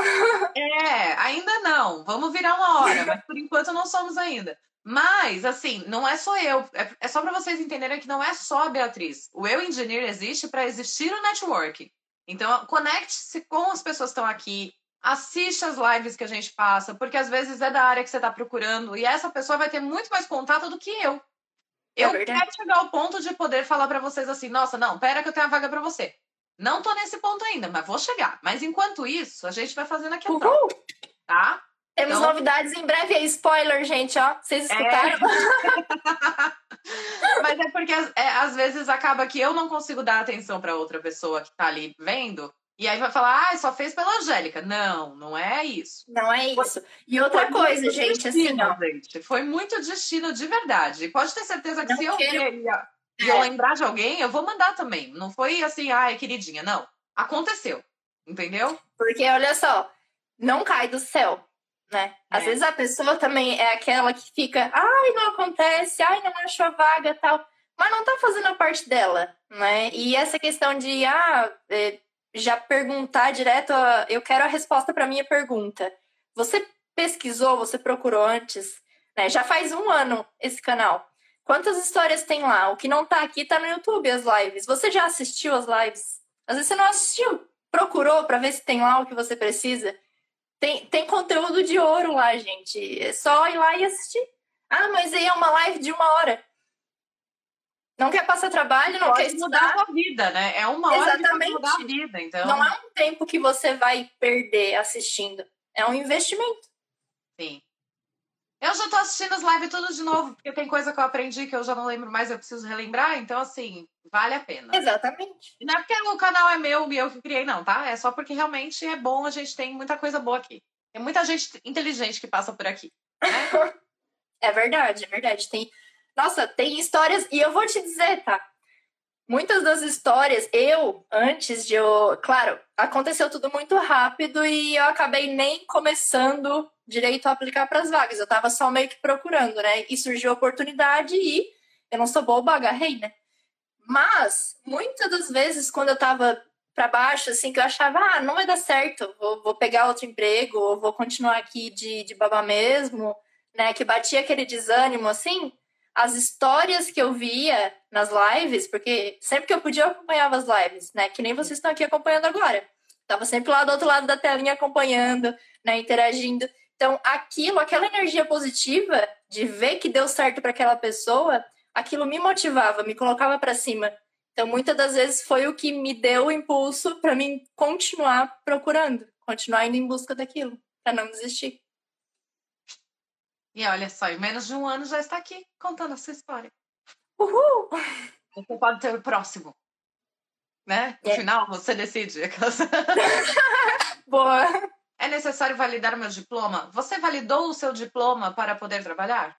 É, ainda não. Vamos virar uma hora, mas por enquanto não somos ainda. Mas, assim, não é só eu. É, é só para vocês entenderem que não é só a Beatriz. O Eu Engineer existe para existir o networking. Então, conecte-se com as pessoas que estão aqui. Assiste as lives que a gente passa, porque às vezes é da área que você está procurando e essa pessoa vai ter muito mais contato do que eu. É Eu verdade. quero chegar ao ponto de poder falar para vocês assim: nossa, não, pera que eu tenho a vaga para você. Não tô nesse ponto ainda, mas vou chegar. Mas enquanto isso, a gente vai fazendo aqui a troca, tá? Temos Então- novidades em breve aí. Spoiler, gente, ó. Vocês escutaram? Mas é porque é, às vezes acaba que eu não consigo dar atenção para outra pessoa que tá ali vendo. E aí vai falar, ah, só fez pela Angélica. Não, não é isso. Não é isso. E outra Foi coisa, gente, assim, destino, ó. gente. Foi muito destino de verdade. E pode ter certeza que Não se eu quero- ver e eu É. lembrar de alguém, eu vou mandar também. Não foi assim, ai, queridinha. Não. Aconteceu. Entendeu? Porque, olha só, não cai do céu, né? Às É. vezes a pessoa também é aquela que fica, ai, não acontece, ai, não achou a vaga tal, mas não tá fazendo a parte dela, né? E essa questão de, ah, é, já perguntar direto, ah, eu quero a resposta para minha pergunta. Você pesquisou, você procurou antes, né? Já faz um ano esse canal. Quantas histórias tem lá? O que não tá aqui tá no YouTube, as lives. Você já assistiu as lives? Às vezes você não assistiu. Procurou para ver se tem lá o que você precisa. Tem, tem conteúdo de ouro lá, gente. É só ir lá e assistir. Ah, mas aí é uma live de uma hora. Não quer passar trabalho, não quer Pode mudar a estudar. vida, né? É uma hora pode Exatamente. mudar a vida. Então, Não é um tempo que você vai perder assistindo. É um investimento. sim. Eu já tô assistindo as lives tudo de novo, porque tem coisa que eu aprendi que eu já não lembro mais, eu preciso relembrar. Então, assim, vale a pena. Exatamente. Não é porque o canal é meu e eu que criei, não, tá? É só porque realmente é bom, a gente tem muita coisa boa aqui. Tem muita gente inteligente que passa por aqui. Né? É verdade, é verdade. Tem, nossa, tem histórias e eu vou te dizer, tá? Muitas das histórias, eu antes de eu, claro, aconteceu tudo muito rápido e eu acabei nem começando direito a aplicar para as vagas. Eu tava só meio que procurando, né? E surgiu a oportunidade e eu não sou boba, agarrei, né? Mas muitas das vezes quando eu tava para baixo, assim, que eu achava, ah, não vai dar certo, vou, vou pegar outro emprego, ou vou continuar aqui de, de babá mesmo, né, que batia aquele desânimo, assim, as histórias que eu via nas lives, porque sempre que eu podia eu acompanhava as lives, né, que nem vocês estão aqui acompanhando agora. Tava sempre lá do outro lado da telinha acompanhando, né, interagindo. Então, aquilo, aquela energia positiva de ver que deu certo para aquela pessoa, aquilo me motivava, me colocava para cima. Então, muitas das vezes foi o que me deu o impulso para mim continuar procurando, continuar indo em busca daquilo, para não desistir. E olha só, em menos de um ano já está aqui contando a sua história. Uhul! Você pode ser o próximo. Né? No É. final, você decide. Boa! É necessário validar meu diploma? Você validou o seu diploma para poder trabalhar?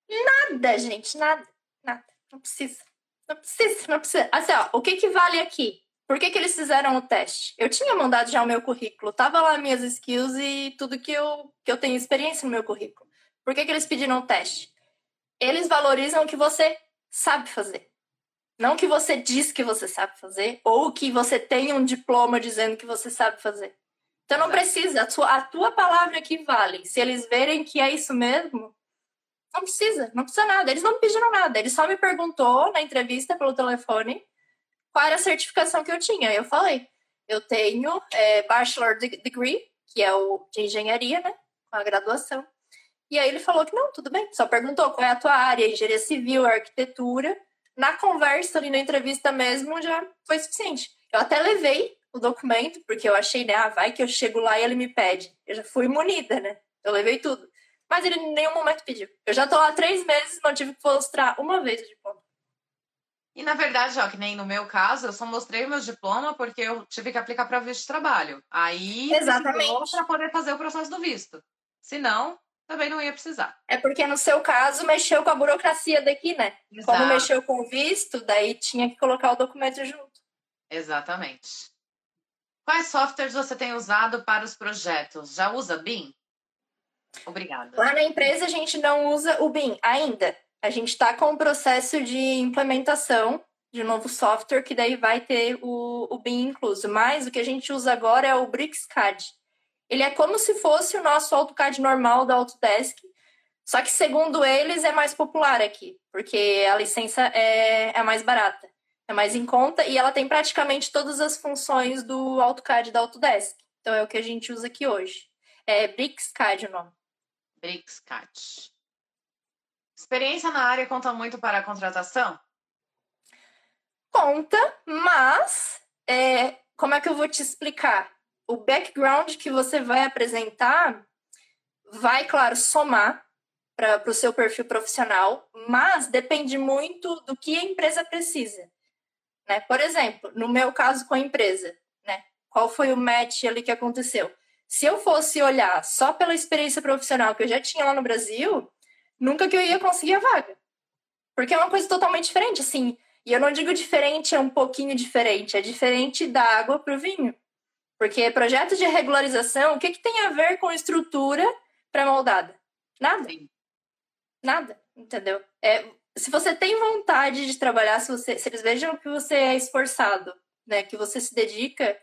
Nada, gente, nada, nada. Não precisa. Não precisa, não precisa. Assim, ó, o que que vale aqui? Por que, que eles fizeram o teste? Eu tinha mandado já o meu currículo, tava lá minhas skills e tudo que eu, que eu tenho experiência no meu currículo. Por que, que eles pediram o teste? Eles valorizam o que você sabe fazer. Não que você diz que você sabe fazer, ou que você tem um diploma dizendo que você sabe fazer. Então não precisa, a tua, a tua palavra aqui vale. Se eles verem que é isso mesmo, não precisa, não precisa nada. Eles não me pediram nada. Ele só me perguntou na entrevista pelo telefone qual era a certificação que eu tinha. Eu falei, eu tenho é, Bachelor Degree, que é o de engenharia, né? Com a graduação. E aí ele falou que não, tudo bem. Só perguntou qual é a tua área, engenharia civil, arquitetura. Na conversa ali na entrevista mesmo já foi suficiente. Eu até levei o documento, porque eu achei, né? Ah, vai que eu chego lá e ele me pede. Eu já fui munida, né? Eu levei tudo. Mas ele em nenhum momento pediu. Eu já tô lá três meses não tive que mostrar uma vez o diploma. E na verdade, ó, que nem no meu caso, eu só mostrei o meu diploma porque eu tive que aplicar para visto de trabalho. Aí para poder fazer o processo do visto. Se não, também não ia precisar. É porque no seu caso mexeu com a burocracia daqui, né? Exato. Como mexeu com o visto, daí tinha que colocar o documento junto. Exatamente. Quais softwares você tem usado para os projetos? Já usa BIM? Obrigada. Lá na empresa a gente não usa o BIM ainda. A gente está com o processo de implementação de um novo software, que daí vai ter o, o BIM incluso. Mas o que a gente usa agora é o BricsCAD. Ele é como se fosse o nosso AutoCAD normal da Autodesk, só que segundo eles é mais popular aqui, porque a licença é, é mais barata, é mais em conta e ela tem praticamente todas as funções do AutoCAD da Autodesk. Então é o que a gente usa aqui hoje. É BricsCAD o nome. BricsCAD. Experiência na área conta muito para a contratação? Conta, mas é, como é que eu vou te explicar? O background que você vai apresentar vai, claro, somar para o seu perfil profissional, mas depende muito do que a empresa precisa. Né? Por exemplo, no meu caso com a empresa, né? qual foi o match ali que aconteceu? Se eu fosse olhar só pela experiência profissional que eu já tinha lá no Brasil, nunca que eu ia conseguir a vaga. Porque é uma coisa totalmente diferente, assim. E eu não digo diferente, é um pouquinho diferente. É diferente da água para o vinho. Porque projeto de regularização, o que, que tem a ver com estrutura pré-moldada? Nada. Nada, entendeu? É, se você tem vontade de trabalhar, se, você, se eles vejam que você é esforçado, né, que você se dedica,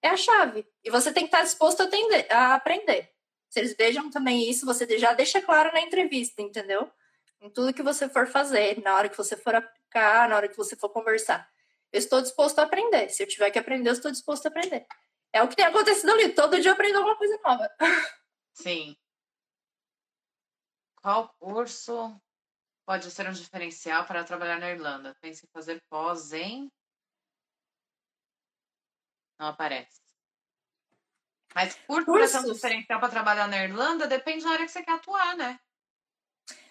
é a chave. E você tem que estar disposto a, atender, a aprender. Se eles vejam também isso, você já deixa claro na entrevista, entendeu? Em tudo que você for fazer, na hora que você for aplicar, na hora que você for conversar. Eu estou disposto a aprender. Se eu tiver que aprender, eu estou disposto a aprender. É o que tem acontecido ali. Todo dia eu aprendo alguma coisa nova. Sim. Qual curso pode ser um diferencial para trabalhar na Irlanda? Pense em fazer pós em não aparece. Mas curso para ser um diferencial para trabalhar na Irlanda depende da área que você quer atuar, né?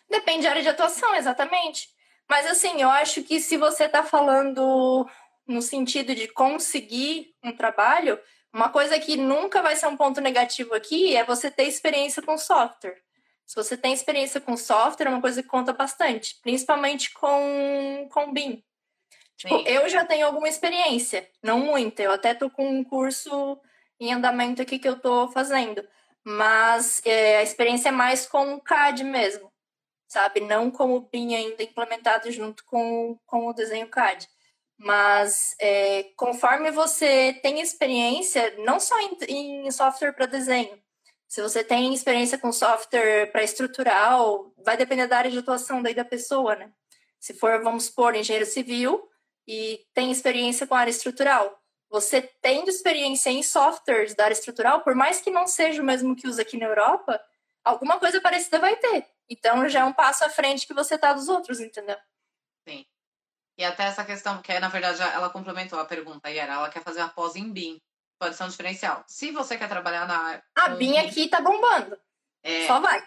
Depende da área de atuação, exatamente. Mas assim, eu acho que se você está falando no sentido de conseguir um trabalho, uma coisa que nunca vai ser um ponto negativo aqui é você ter experiência com software. Se você tem experiência com software, é uma coisa que conta bastante, principalmente com, com BIM. Tipo, eu já tenho alguma experiência, não muita. Eu até tô com um curso em andamento aqui que eu tô fazendo. Mas é, a experiência é mais com o CAD mesmo, sabe? Não com o BIM ainda implementado junto com, com o desenho CAD. Mas é, conforme você tem experiência, não só em, em software para desenho, se você tem experiência com software para estrutural, vai depender da área de atuação daí da pessoa, né? Se for, vamos supor, engenheiro civil, e tem experiência com área estrutural. Você tendo experiência em softwares da área estrutural, por mais que não seja o mesmo que usa aqui na Europa, alguma coisa parecida vai ter. Então já é um passo à frente que você tá dos outros, entendeu? Sim. E até essa questão, que na verdade ela complementou a pergunta, Yara, ela quer fazer uma pós em BIM. Pode ser um diferencial. Se você quer trabalhar na. A BIM aqui tá bombando. É, Só vai.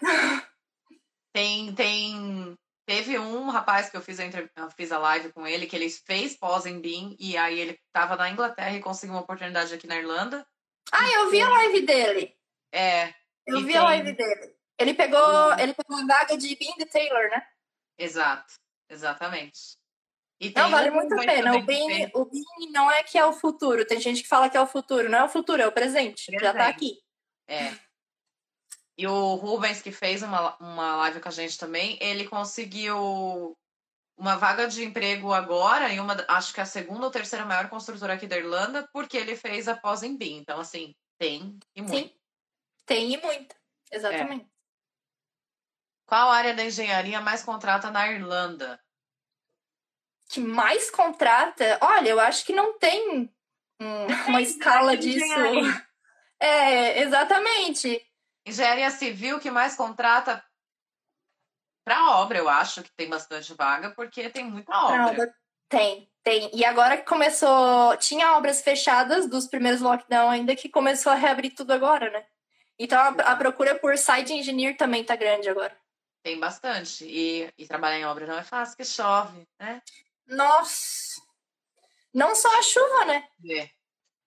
Tem, tem Teve um rapaz que eu fiz a, eu fiz a live com ele, que ele fez pós em BIM, e aí ele estava na Inglaterra e conseguiu uma oportunidade aqui na Irlanda. Ah, eu vi a live dele. É, Eu E vi a tem- live dele. Ele pegou, ele pegou a vaga de Bean Taylor, né? Exato, exatamente. Não, vale muito a pena. O fez- o Bean não é que é o futuro. Tem gente que fala que é o futuro. Não é o futuro, é o presente. Já tá Presente. aqui. É. E o Rubens, que fez uma, uma live com a gente também, ele conseguiu uma vaga de emprego agora em uma, acho que é a segunda ou terceira maior construtora aqui da Irlanda, porque ele fez a pós em BIM. Então, assim, tem e muito. Sim. Tem e muito. Exatamente. Qual área da engenharia mais contrata na Irlanda? Que mais contrata? Olha, eu acho que não tem hum, uma escala disso. É, exatamente. Engenharia civil que mais contrata para obra, eu acho que tem bastante vaga, porque tem muita obra. Não, tem, tem. E agora que começou. Tinha obras fechadas dos primeiros lockdown ainda que começou a reabrir tudo agora, né? Então a, a procura por site engineer também tá grande agora. Tem bastante. E, e trabalhar em obra não é fácil, que chove, né? Nossa! Não só a chuva, né? É.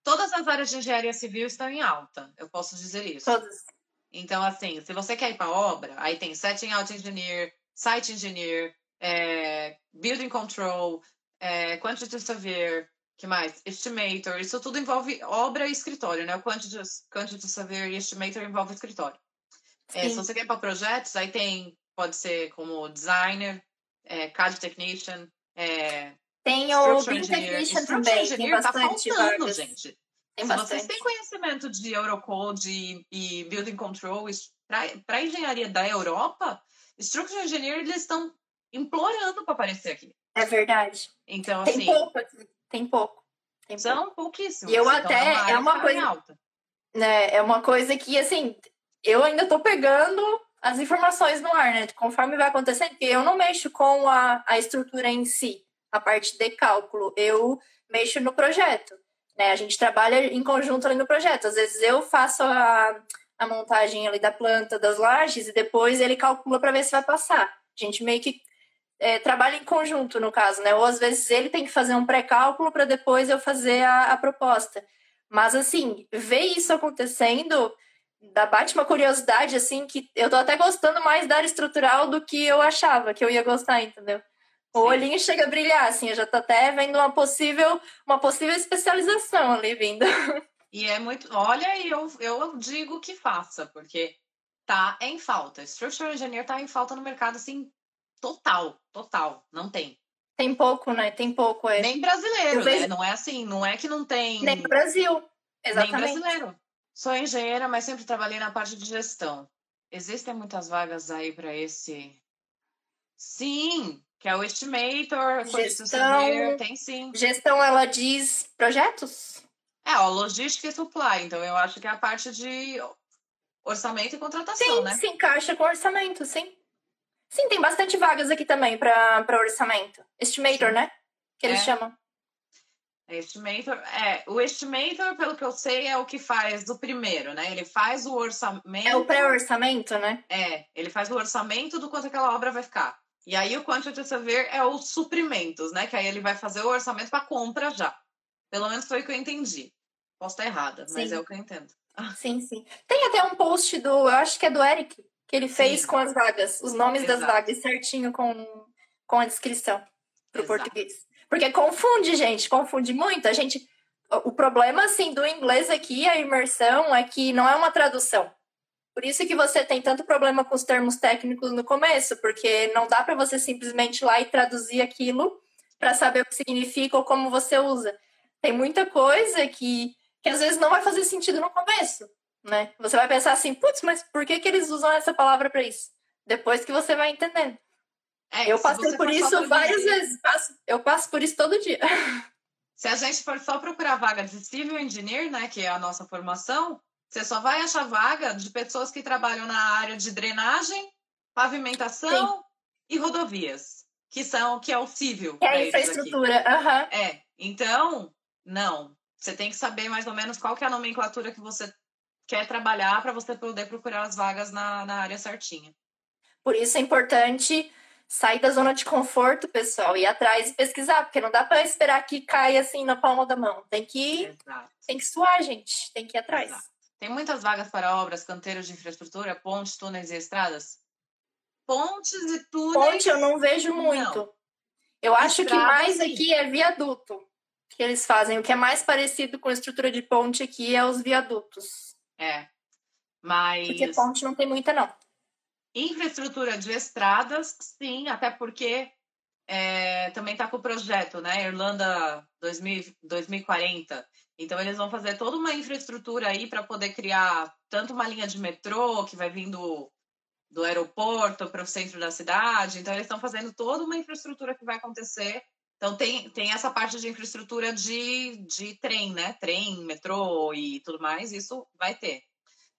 Todas as áreas de engenharia civil estão em alta, eu posso dizer isso. Todas. Então, assim, se você quer ir para obra, aí tem setting out engineer, site engineer, é, building control, é, quantity surveyor, que mais? Estimator, isso tudo envolve obra e escritório, né? O quantity, quantity surveyor e estimator envolve escritório. É, se você quer ir para projetos, aí tem, pode ser como designer, é, CAD technician, é, Tem o engineer. Technician também, tem tá bastante faltando, vagas. gente. Tem Se bastante. vocês têm conhecimento de Eurocode e, e Building Control para a engenharia da Europa, Structural Engineer eles estão implorando para aparecer aqui. É verdade. Então, Tem assim, pouco aqui. Tem pouco. Tem pouco. são pouquíssimos. E eu Então, até- é uma tá coisa- né, é uma coisa que, assim, eu ainda tô pegando as informações no ar, né? Conforme vai acontecendo, porque eu não mexo com a, a estrutura em si, a parte de cálculo. Eu mexo no projeto, né? A gente trabalha em conjunto ali no projeto. Às vezes eu faço a, a montagem ali da planta, das lajes, e depois ele calcula para ver se vai passar. A gente meio que é, trabalha em conjunto, no caso, né? Ou às vezes ele tem que fazer um pré-cálculo para depois eu fazer a, a proposta. Mas, assim, ver isso acontecendo dá bate uma curiosidade, assim, que eu tô até gostando mais da área estrutural do que eu achava que eu ia gostar, entendeu? O Sim. olhinho chega a brilhar, assim, eu já tô até vendo uma possível, uma possível especialização ali vindo. E é muito. Olha, e eu, eu digo que faça, porque tá em falta. Structural Engineer tá em falta no mercado, assim, total, total. Não tem. Tem pouco, né? Tem pouco, é. Nem brasileiro, Eu vejo- né? Não é assim, não é que não tem. Nem Brasil. Nem Exatamente. brasileiro. Sou engenheira, mas sempre trabalhei na parte de gestão. Existem muitas vagas aí para esse. Sim, que é o estimator, Gestão. tem sim. Gestão, ela diz projetos? É, ó, logística e supply. Então eu acho que é a parte de orçamento e contratação, Sim, né? se encaixa com orçamento, sim. Sim, tem bastante vagas aqui também para orçamento. Estimator, Sim. né? Que eles É. chamam. Estimator, é, o estimator, pelo que eu sei, é o que faz o primeiro, né? Ele faz o orçamento. É o pré-orçamento, né? É, ele faz o orçamento do quanto aquela obra vai ficar. E aí o quantity surveyor é os suprimentos, né? Que aí ele vai fazer o orçamento para compra já. Pelo menos foi o que eu entendi. Posso estar errada, mas Sim. é o que eu entendo. Sim, sim. Tem até um post do, eu acho que é do Eric, que ele fez Sim. com as vagas, os nomes das Exato. vagas certinho com, com a descrição pro Exato. português. Porque confunde, gente, confunde muito. A gente, o problema assim do inglês aqui, a imersão é que não é uma tradução. Por isso que você tem tanto problema com os termos técnicos no começo, porque não dá para você simplesmente ir lá e traduzir aquilo para saber o que significa ou como você usa. Tem muita coisa que, que às vezes não vai fazer sentido no começo, né? Você vai pensar assim, putz, mas por que, que eles usam essa palavra para isso? Depois que você vai entendendo. É, eu se passei por isso várias vezes. Passo- eu passo por isso todo dia. Se a gente for só procurar vaga de civil engineer, né, que é a nossa formação, você só vai achar vaga de pessoas que trabalham na área de drenagem, pavimentação e rodovias, que são que é o civil. É pra a infraestrutura. Aham. É, então, não. Você tem que saber mais ou menos qual que é a nomenclatura que você quer trabalhar para você poder procurar as vagas na, na área certinha. Por isso é importante sair da zona de conforto, pessoal, ir atrás e pesquisar, porque não dá para esperar que caia assim na palma da mão. Tem que, Exato. tem que suar, gente. Tem que ir atrás. Exato. Tem muitas vagas para obras, canteiros de infraestrutura, pontes, túneis e estradas? Pontes e túneis. Ponte eu não vejo muito. Não. Eu acho Estrada, que mais sim. aqui é viaduto que eles fazem. O que é mais parecido com a estrutura de ponte aqui é os viadutos. É. Mas. Porque ponte não tem muita, não. Infraestrutura de estradas, sim, até porque é, também está com o projeto, né? Irlanda 2000, 2040. Então, eles vão fazer toda uma infraestrutura aí para poder criar tanto uma linha de metrô que vai vindo do aeroporto para o centro da cidade. Então, eles estão fazendo toda uma infraestrutura que vai acontecer. Então, tem, tem essa parte de infraestrutura de, de trem, né? Trem, metrô e tudo mais, isso vai ter.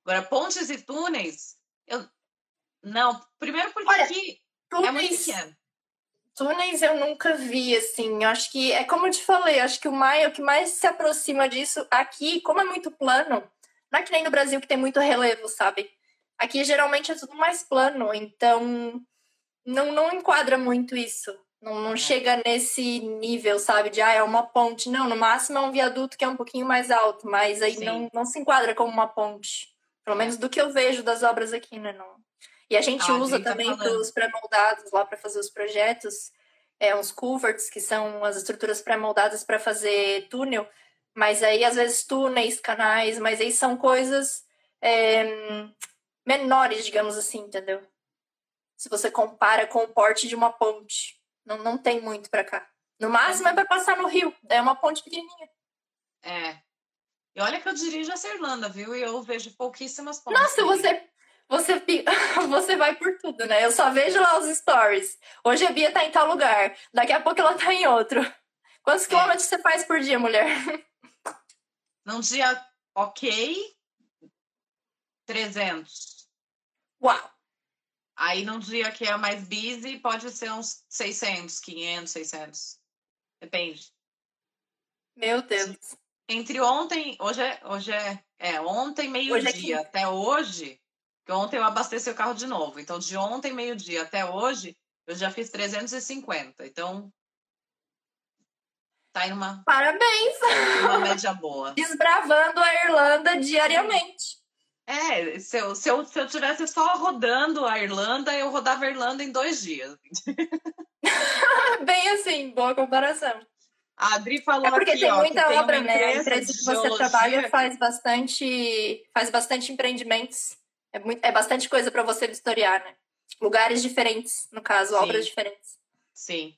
Agora, pontes e túneis, eu. Não, primeiro porque Olha, aqui túneis, é muito pequeno. Túneis eu nunca vi, assim. Eu acho que é como eu te falei, acho que o, mais, o que mais se aproxima disso aqui, como é muito plano, não é que nem no Brasil que tem muito relevo, sabe? Aqui geralmente é tudo mais plano, então não, não enquadra muito isso. Não, não é. chega nesse nível, sabe? De ah, é uma ponte. Não, no máximo é um viaduto que é um pouquinho mais alto, mas aí não, não se enquadra como uma ponte. Pelo menos do que eu vejo das obras aqui, né? Não. E a gente ah, usa tá também para os pré-moldados lá para fazer os projetos, é, uns culverts, que são as estruturas pré-moldadas para fazer túnel, mas aí às vezes túneis, canais, mas aí são coisas é, menores, digamos assim, entendeu? Se você compara com o porte de uma ponte. Não, não tem muito para cá. No máximo é para passar no rio, é uma ponte pequenininha. É. E olha que eu dirijo essa Irlanda, viu? E eu vejo pouquíssimas pontes. Nossa, você você, você vai por tudo, né? Eu só vejo lá os stories. Hoje a Bia tá em tal lugar, daqui a pouco ela tá em outro. Quantos é. quilômetros você faz por dia, mulher? Num dia ok, 300. Uau! Aí num dia que é mais busy, pode ser uns 600, 500, 600. Depende. Meu Deus. Entre ontem, hoje é, hoje é, é ontem meio-dia é até hoje, ontem eu abasteci o carro de novo. Então, de ontem meio-dia até hoje, eu já fiz 350. Então, tá em uma. Parabéns! Uma média boa. Desbravando a Irlanda diariamente. É, se eu, se, eu, se eu tivesse só rodando a Irlanda, eu rodava a Irlanda em dois dias. Bem assim, boa comparação. A Adri falou é porque aqui, tem ó, muita tem obra, né? A empresa que você trabalha faz bastante, faz bastante empreendimentos. É, muito, é bastante coisa para você vistoriar, né? Lugares diferentes, no caso, Sim. obras diferentes. Sim.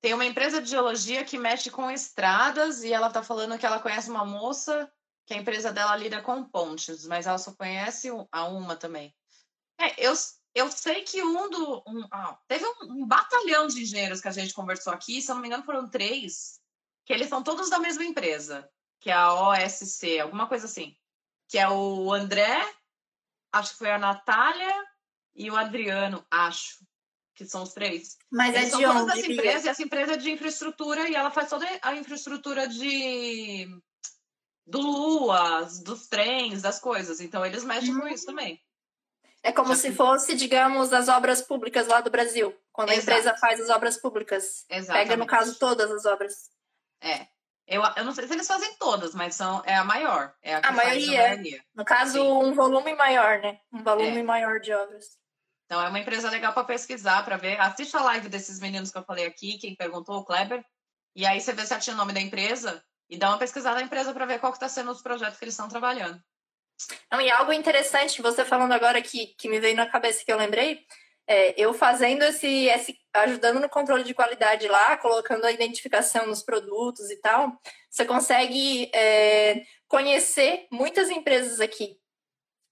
Tem uma empresa de geologia que mexe com estradas e ela tá falando que ela conhece uma moça que a empresa dela lida com pontes, mas ela só conhece a uma também. É, eu, eu sei que um do. Um, ah, teve um, um, batalhão de engenheiros que a gente conversou aqui, se eu não me engano, foram três, que eles são todos da mesma empresa, que é a OSC, alguma coisa assim. Que é o André, acho que foi a Natália e o Adriano, acho. Que são os três. Mas eles é de onde? Essa empresa, e essa empresa é de infraestrutura e ela faz toda a infraestrutura de do Luas, dos trens, das coisas. Então eles mexem uhum. com isso também. É como se fosse, digamos, as obras públicas lá do Brasil. Quando Exato. a empresa faz as obras públicas. Exatamente. Pega, no caso, todas as obras. É. Eu, eu não sei se eles fazem todas, mas são, é a maior. É a, a maioria. a maioria. No caso, Sim. um volume maior, né? Um volume é. maior de obras. Então é uma empresa legal para pesquisar, para ver. Assiste a live desses meninos que eu falei aqui, quem perguntou, o Kleber. E aí você vê se tinha o nome da empresa e dá uma pesquisada na empresa para ver qual que está sendo os projetos que eles estão trabalhando. Não, e algo interessante, você falando agora que, que me veio na cabeça que eu lembrei, é, eu fazendo esse, esse, ajudando no controle de qualidade lá, colocando a identificação nos produtos e tal, você consegue é, conhecer muitas empresas aqui,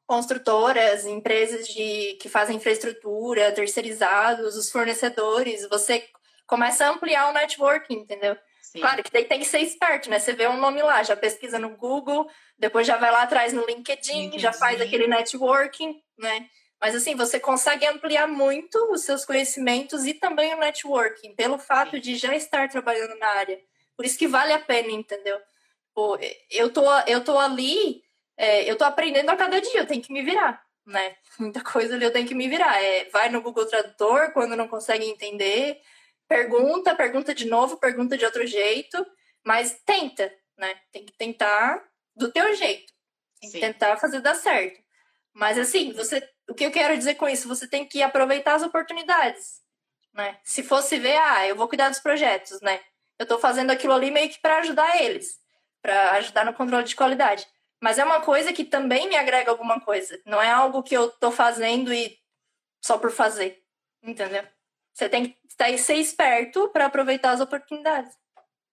construtoras, empresas de, que fazem infraestrutura, terceirizados, os fornecedores, você começa a ampliar o networking, entendeu? Sim. Claro que daí tem que ser esperto, né? Você vê um nome lá, já pesquisa no Google, depois já vai lá atrás no LinkedIn, LinkedIn. já faz aquele networking, né? Mas assim, você consegue ampliar muito os seus conhecimentos e também o networking, pelo fato de já estar trabalhando na área. Por isso que vale a pena, entendeu? Pô, eu tô, eu tô ali, é, eu tô aprendendo a cada dia, eu tenho que me virar, né? Muita coisa ali eu tenho que me virar. É, vai no Google Tradutor quando não consegue entender, pergunta, pergunta de novo, pergunta de outro jeito, mas tenta, né? Tem que tentar do teu jeito. Tem que tentar fazer dar certo. Mas assim, você, o que eu quero dizer com isso? Você tem que aproveitar as oportunidades, né? Se fosse ver, ah, eu vou cuidar dos projetos, né? Eu estou fazendo aquilo ali meio que para ajudar eles, para ajudar no controle de qualidade. Mas é uma coisa que também me agrega alguma coisa. Não é algo que eu estou fazendo e só por fazer, entendeu? Você tem que estar, ser esperto para aproveitar as oportunidades.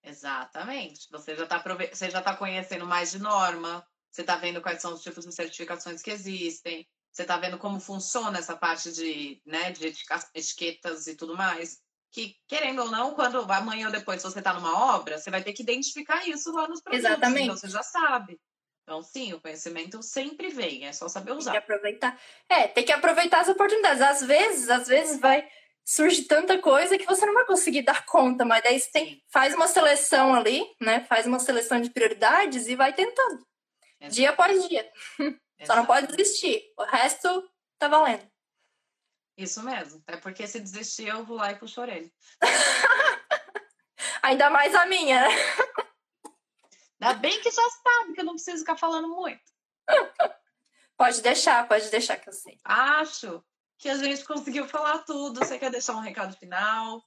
Exatamente. Você já está você já tá conhecendo mais de norma, você está vendo quais são os tipos de certificações que existem, você está vendo como funciona essa parte de, né, de etiquetas e tudo mais. Que, querendo ou não, quando amanhã ou depois você está numa obra, você vai ter que identificar isso lá nos produtos. Exatamente. Então você já sabe. Então, sim, o conhecimento sempre vem, é só saber usar. Tem que aproveitar. É, tem que aproveitar as oportunidades. Às vezes, às vezes vai surge tanta coisa que você não vai conseguir dar conta, mas daí você tem, faz uma seleção ali, né? Faz uma seleção de prioridades e vai tentando. Exato. Dia após dia. Só não pode desistir. O resto tá valendo. Isso mesmo. É porque se desistir, eu vou lá e puxo a orelha. Ainda mais a minha, né? Ainda bem que já sabe que eu não preciso ficar falando muito. Pode deixar, pode deixar que eu sei. Acho que a gente conseguiu falar tudo. Você quer deixar um recado final?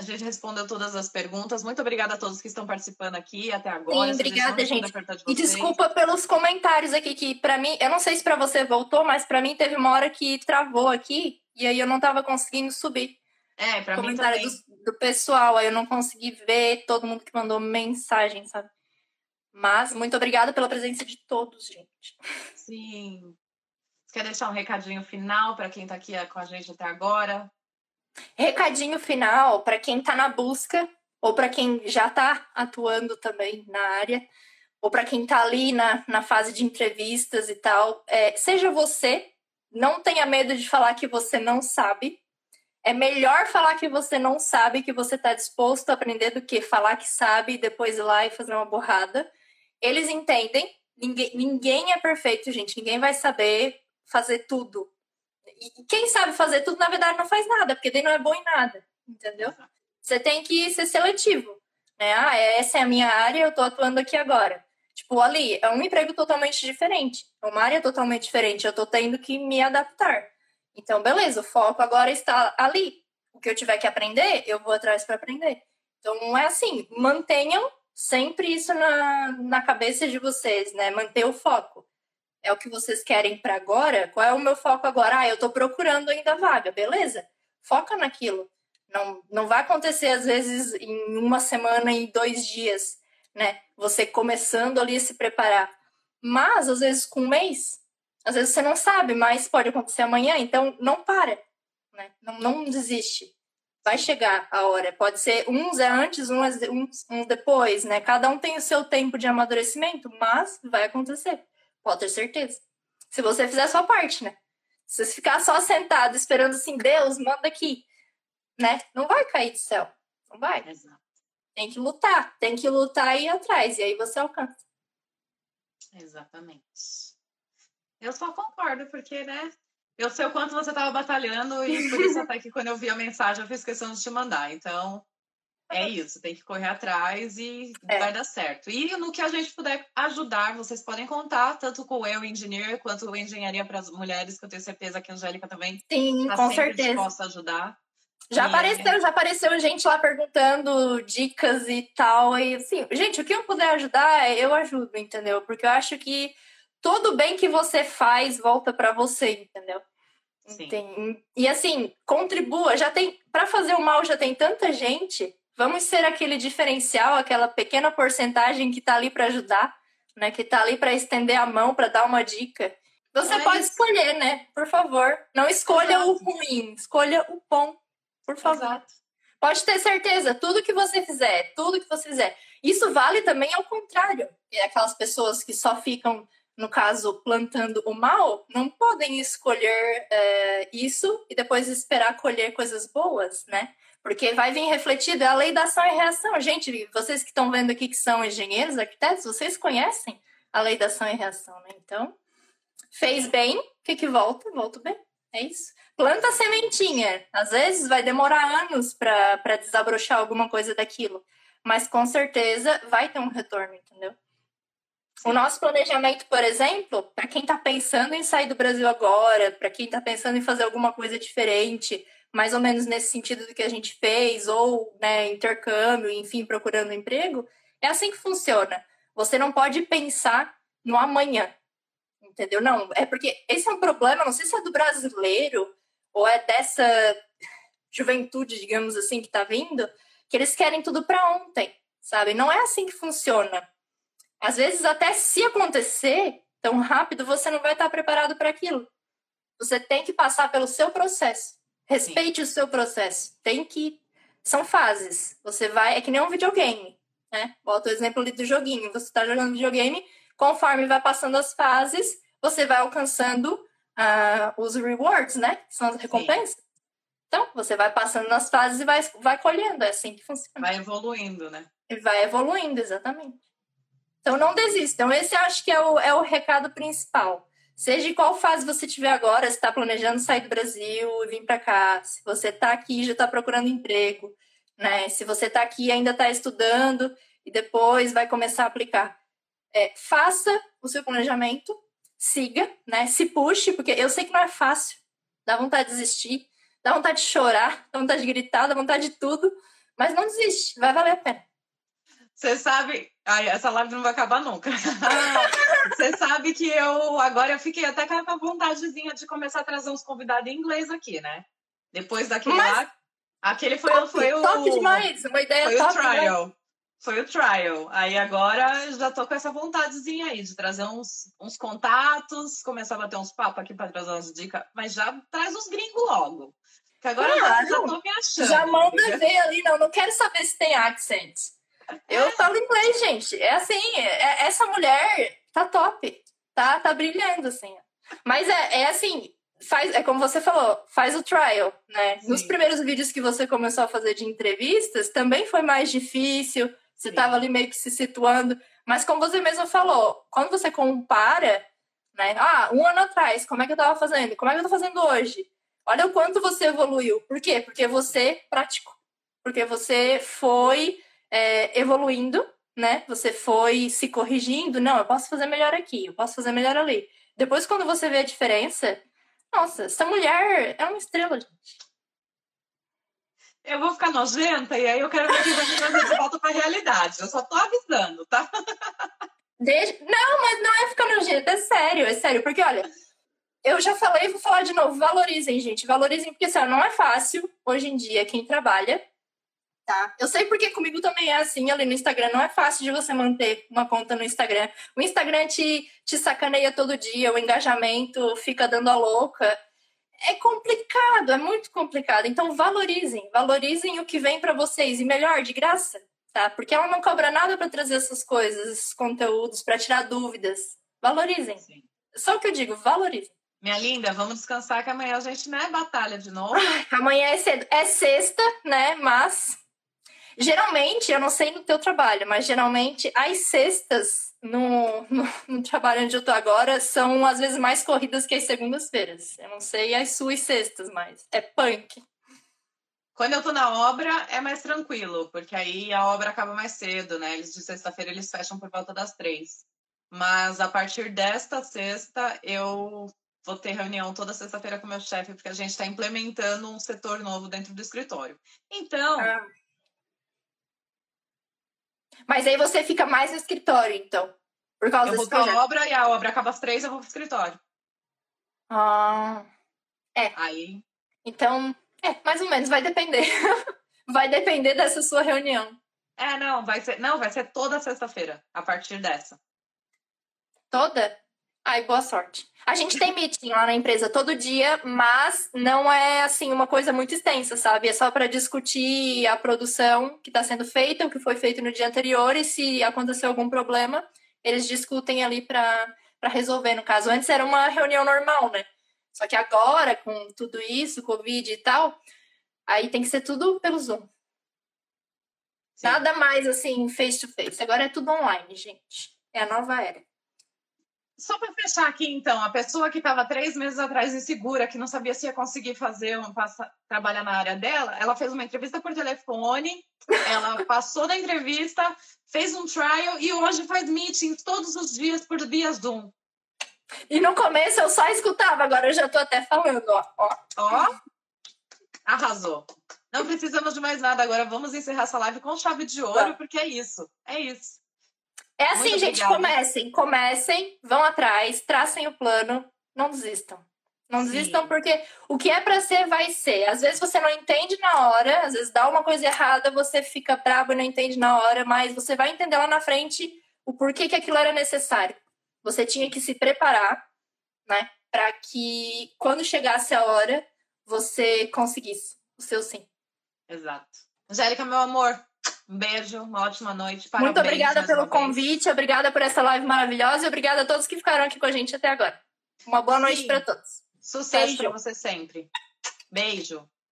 A gente respondeu todas as perguntas. Muito obrigada a todos que estão participando aqui até agora. Sim, obrigada, gente. De e desculpa pelos comentários aqui, que para mim, eu não sei se para você voltou, mas para mim teve uma hora que travou aqui e aí eu não estava conseguindo subir. É, para mim também. Do, do pessoal, aí eu não consegui ver todo mundo que mandou mensagem, sabe? Mas muito obrigada pela presença de todos, gente. Sim. Você quer deixar um recadinho final para quem está aqui com a gente até agora? Recadinho final para quem está na busca ou para quem já está atuando também na área ou para quem está ali na, na fase de entrevistas e tal. É, seja você, não tenha medo de falar que você não sabe. É melhor falar que você não sabe, que você está disposto a aprender, do que falar que sabe e depois ir lá e fazer uma borrada. Eles entendem. Ninguém, ninguém é perfeito, gente. Ninguém vai saber fazer tudo. E quem sabe fazer tudo, na verdade, não faz nada, porque daí não é bom em nada, entendeu? Você tem que ser seletivo, né? Ah, essa é a minha área, eu tô atuando aqui agora. Tipo, ali, é um emprego totalmente diferente, é uma área totalmente diferente, eu tô tendo que me adaptar. Então, beleza, o foco agora está ali. O que eu tiver que aprender, eu vou atrás para aprender. Então, não é assim. Mantenham sempre isso na, na cabeça de vocês, né? Manter o foco é o que vocês querem para agora? Qual é o meu foco agora? Ah, eu estou procurando ainda vaga, beleza? Foca naquilo. Não, não vai acontecer, às vezes, em uma semana, em dois dias, né? Você começando ali a se preparar. Mas, às vezes, com um mês, às vezes você não sabe, mas pode acontecer amanhã, então não para, né? Não, não desiste. Vai chegar a hora. Pode ser uns é antes, uns, uns, uns depois, né? Cada um tem o seu tempo de amadurecimento, mas vai acontecer. Pode ter certeza. Se você fizer a sua parte, né? Se você ficar só sentado esperando assim, Deus, manda aqui, né? Não vai cair do céu. Não vai. Exato. Tem que lutar. Tem que lutar e ir atrás. E aí você alcança. Exatamente. Eu só concordo, porque, né? Eu sei o quanto você estava batalhando e por isso até que quando eu vi a mensagem eu fiz questão de te mandar. Então, é isso, tem que correr atrás e é. vai dar certo. E no que a gente puder ajudar, vocês podem contar, tanto com eu, engenheiro, quanto o engenharia para as mulheres, que eu tenho certeza que a Angélica também Sim, tá com certeza. possa ajudar. Já e apareceu, é... já apareceu gente lá perguntando dicas e tal. E assim, gente, o que eu puder ajudar, eu ajudo, entendeu? Porque eu acho que todo bem que você faz volta para você, entendeu? Sim. Tem, e assim, contribua. Já tem para fazer o mal já tem tanta gente Vamos ser aquele diferencial, aquela pequena porcentagem que está ali para ajudar, né? Que está ali para estender a mão, para dar uma dica. Você é pode escolher, né? Por favor. Não escolha Exato. o ruim, escolha o bom, por favor. Exato. Pode ter certeza, tudo que você fizer, tudo que você fizer. Isso vale também ao contrário. E aquelas pessoas que só ficam, no caso, plantando o mal, não podem escolher é, isso e depois esperar colher coisas boas, né? Porque vai vir refletido, é a lei da ação e reação. Gente, vocês que estão vendo aqui que são engenheiros, arquitetos, vocês conhecem a lei da ação e reação, né? Então, fez bem, o que que volta? Volta bem. É isso. Planta a sementinha. Às vezes vai demorar anos para desabrochar alguma coisa daquilo. Mas com certeza vai ter um retorno, entendeu? O nosso planejamento, por exemplo, para quem está pensando em sair do Brasil agora, para quem está pensando em fazer alguma coisa diferente, mais ou menos nesse sentido do que a gente fez, ou né, intercâmbio, enfim, procurando emprego, é assim que funciona. Você não pode pensar no amanhã, entendeu? Não, é porque esse é um problema, não sei se é do brasileiro ou é dessa juventude, digamos assim, que está vindo, que eles querem tudo para ontem, sabe? Não é assim que funciona. Às vezes, até se acontecer tão rápido, você não vai estar preparado para aquilo. Você tem que passar pelo seu processo. Respeite Sim. o seu processo. Tem que. São fases. Você vai. É que nem um videogame. Né? Bota o exemplo ali do joguinho. Você está jogando videogame, conforme vai passando as fases, você vai alcançando uh, os rewards, né? Que são as recompensas. Sim. Então, você vai passando nas fases e vai, vai colhendo. É assim que funciona. Vai evoluindo, né? E vai evoluindo, exatamente. Então não desistam. Esse acho que é o, é o recado principal. Seja em qual fase você estiver agora, se está planejando sair do Brasil e vir para cá, se você está aqui e já está procurando emprego, né? Se você está aqui e ainda está estudando e depois vai começar a aplicar. É, faça o seu planejamento, siga, né? Se puxe, porque eu sei que não é fácil. Dá vontade de desistir, dá vontade de chorar, dá vontade de gritar, dá vontade de tudo, mas não desiste, vai valer a pena. Você sabe, Ai, essa live não vai acabar nunca. Ah, você sabe que eu agora eu fiquei até com a vontadezinha de começar a trazer uns convidados em inglês aqui, né? Depois daquele Mas... lá. Aquele foi, top, foi o. Top demais, uma ideia foi top. O trial. Né? Foi o trial. Aí agora já tô com essa vontadezinha aí de trazer uns, uns contatos, começar a bater uns papos aqui para trazer umas dicas, mas já traz os gringos logo. Que agora já, já tô me achando. Já manda ver ali, não. Não quero saber se tem accent. Eu falo inglês, gente. É assim, é, essa mulher tá top. Tá, tá brilhando, assim. Mas é, é assim, faz, é como você falou, faz o trial, né? Sim. Nos primeiros vídeos que você começou a fazer de entrevistas, também foi mais difícil. Você tava ali meio que se situando. Mas como você mesmo falou, quando você compara, né? Ah, um ano atrás, como é que eu tava fazendo? Como é que eu tô fazendo hoje? Olha o quanto você evoluiu. Por quê? Porque você praticou. Porque você foi é, evoluindo, né? Você foi se corrigindo. Não, eu posso fazer melhor aqui, eu posso fazer melhor ali. Depois, quando você vê a diferença, nossa, essa mulher é uma estrela, gente. Eu vou ficar nojenta e aí eu quero ver que de volta para a realidade. Eu só tô avisando, tá? Não, mas não é ficar nojenta, é sério, é sério. Porque, olha, eu já falei e vou falar de novo. Valorizem, gente. Valorizem, porque assim, não é fácil hoje em dia quem trabalha tá? Eu sei porque comigo também é assim, ali no Instagram. Não é fácil de você manter uma conta no Instagram. O Instagram te, te sacaneia todo dia, o engajamento fica dando a louca. É complicado, é muito complicado. Então valorizem, valorizem o que vem para vocês. E melhor, de graça, tá? Porque ela não cobra nada para trazer essas coisas, esses conteúdos, para tirar dúvidas. Valorizem. Sim. Só o que eu digo, valorizem. Minha linda, vamos descansar que amanhã a gente não é batalha de novo. amanhã é cedo. É sexta, né? Mas Geralmente, eu não sei no teu trabalho, mas geralmente as sextas no, no, no, trabalho onde eu tô agora são às vezes mais corridas que as segundas-feiras. Eu não sei as suas sextas, mas é punk. Quando eu tô na obra é mais tranquilo, porque aí a obra acaba mais cedo, né? Eles de sexta-feira eles fecham por volta das três. Mas a partir desta sexta eu vou ter reunião toda sexta-feira com meu chefe, porque a gente está implementando um setor novo dentro do escritório. Então, ah. Mas aí você fica mais no escritório, então. Por causa eu vou pra obra e a obra acaba às três, eu vou pro escritório. Ah. É. Aí. Então, é, mais ou menos, vai depender. vai depender dessa sua reunião. É, não, vai ser. Não, vai ser toda sexta-feira, a partir dessa. Toda? Ai, boa sorte. A gente tem meeting lá na empresa todo dia, mas não é assim uma coisa muito extensa, sabe? É só para discutir a produção que está sendo feita, o que foi feito no dia anterior e se aconteceu algum problema, eles discutem ali para resolver. No caso, antes era uma reunião normal, né? Só que agora, com tudo isso, Covid e tal, aí tem que ser tudo pelo Zoom. Sim. Nada mais assim face to face. Agora é tudo online, gente. É a nova era. Só para fechar aqui, então, a pessoa que estava três meses atrás insegura, que não sabia se ia conseguir fazer um, passar, trabalhar na área dela, ela fez uma entrevista por telefone, ela passou da entrevista, fez um trial e hoje faz meetings todos os dias por via Zoom. E no começo eu só escutava, agora eu já estou até falando, ó. Ó, ó arrasou. Não precisamos de mais nada agora. Vamos encerrar essa live com chave de ouro, porque é isso. É isso. É assim, Muito gente, obrigada. comecem, comecem, vão atrás, tracem o plano, não desistam. Não Sim. desistam porque o que é para ser vai ser. Às vezes você não entende na hora, às vezes dá uma coisa errada, você fica bravo e não entende na hora, mas você vai entender lá na frente o porquê que aquilo era necessário. Você tinha que se preparar, né, para que quando chegasse a hora você conseguisse o seu sim. Exato. Angélica, meu amor, um beijo, uma ótima noite. Parabéns, Muito obrigada pelo convite, obrigada por essa live maravilhosa e obrigada a todos que ficaram aqui com a gente até agora. Uma boa Sim. noite para todos. Sucesso para você sempre. Beijo.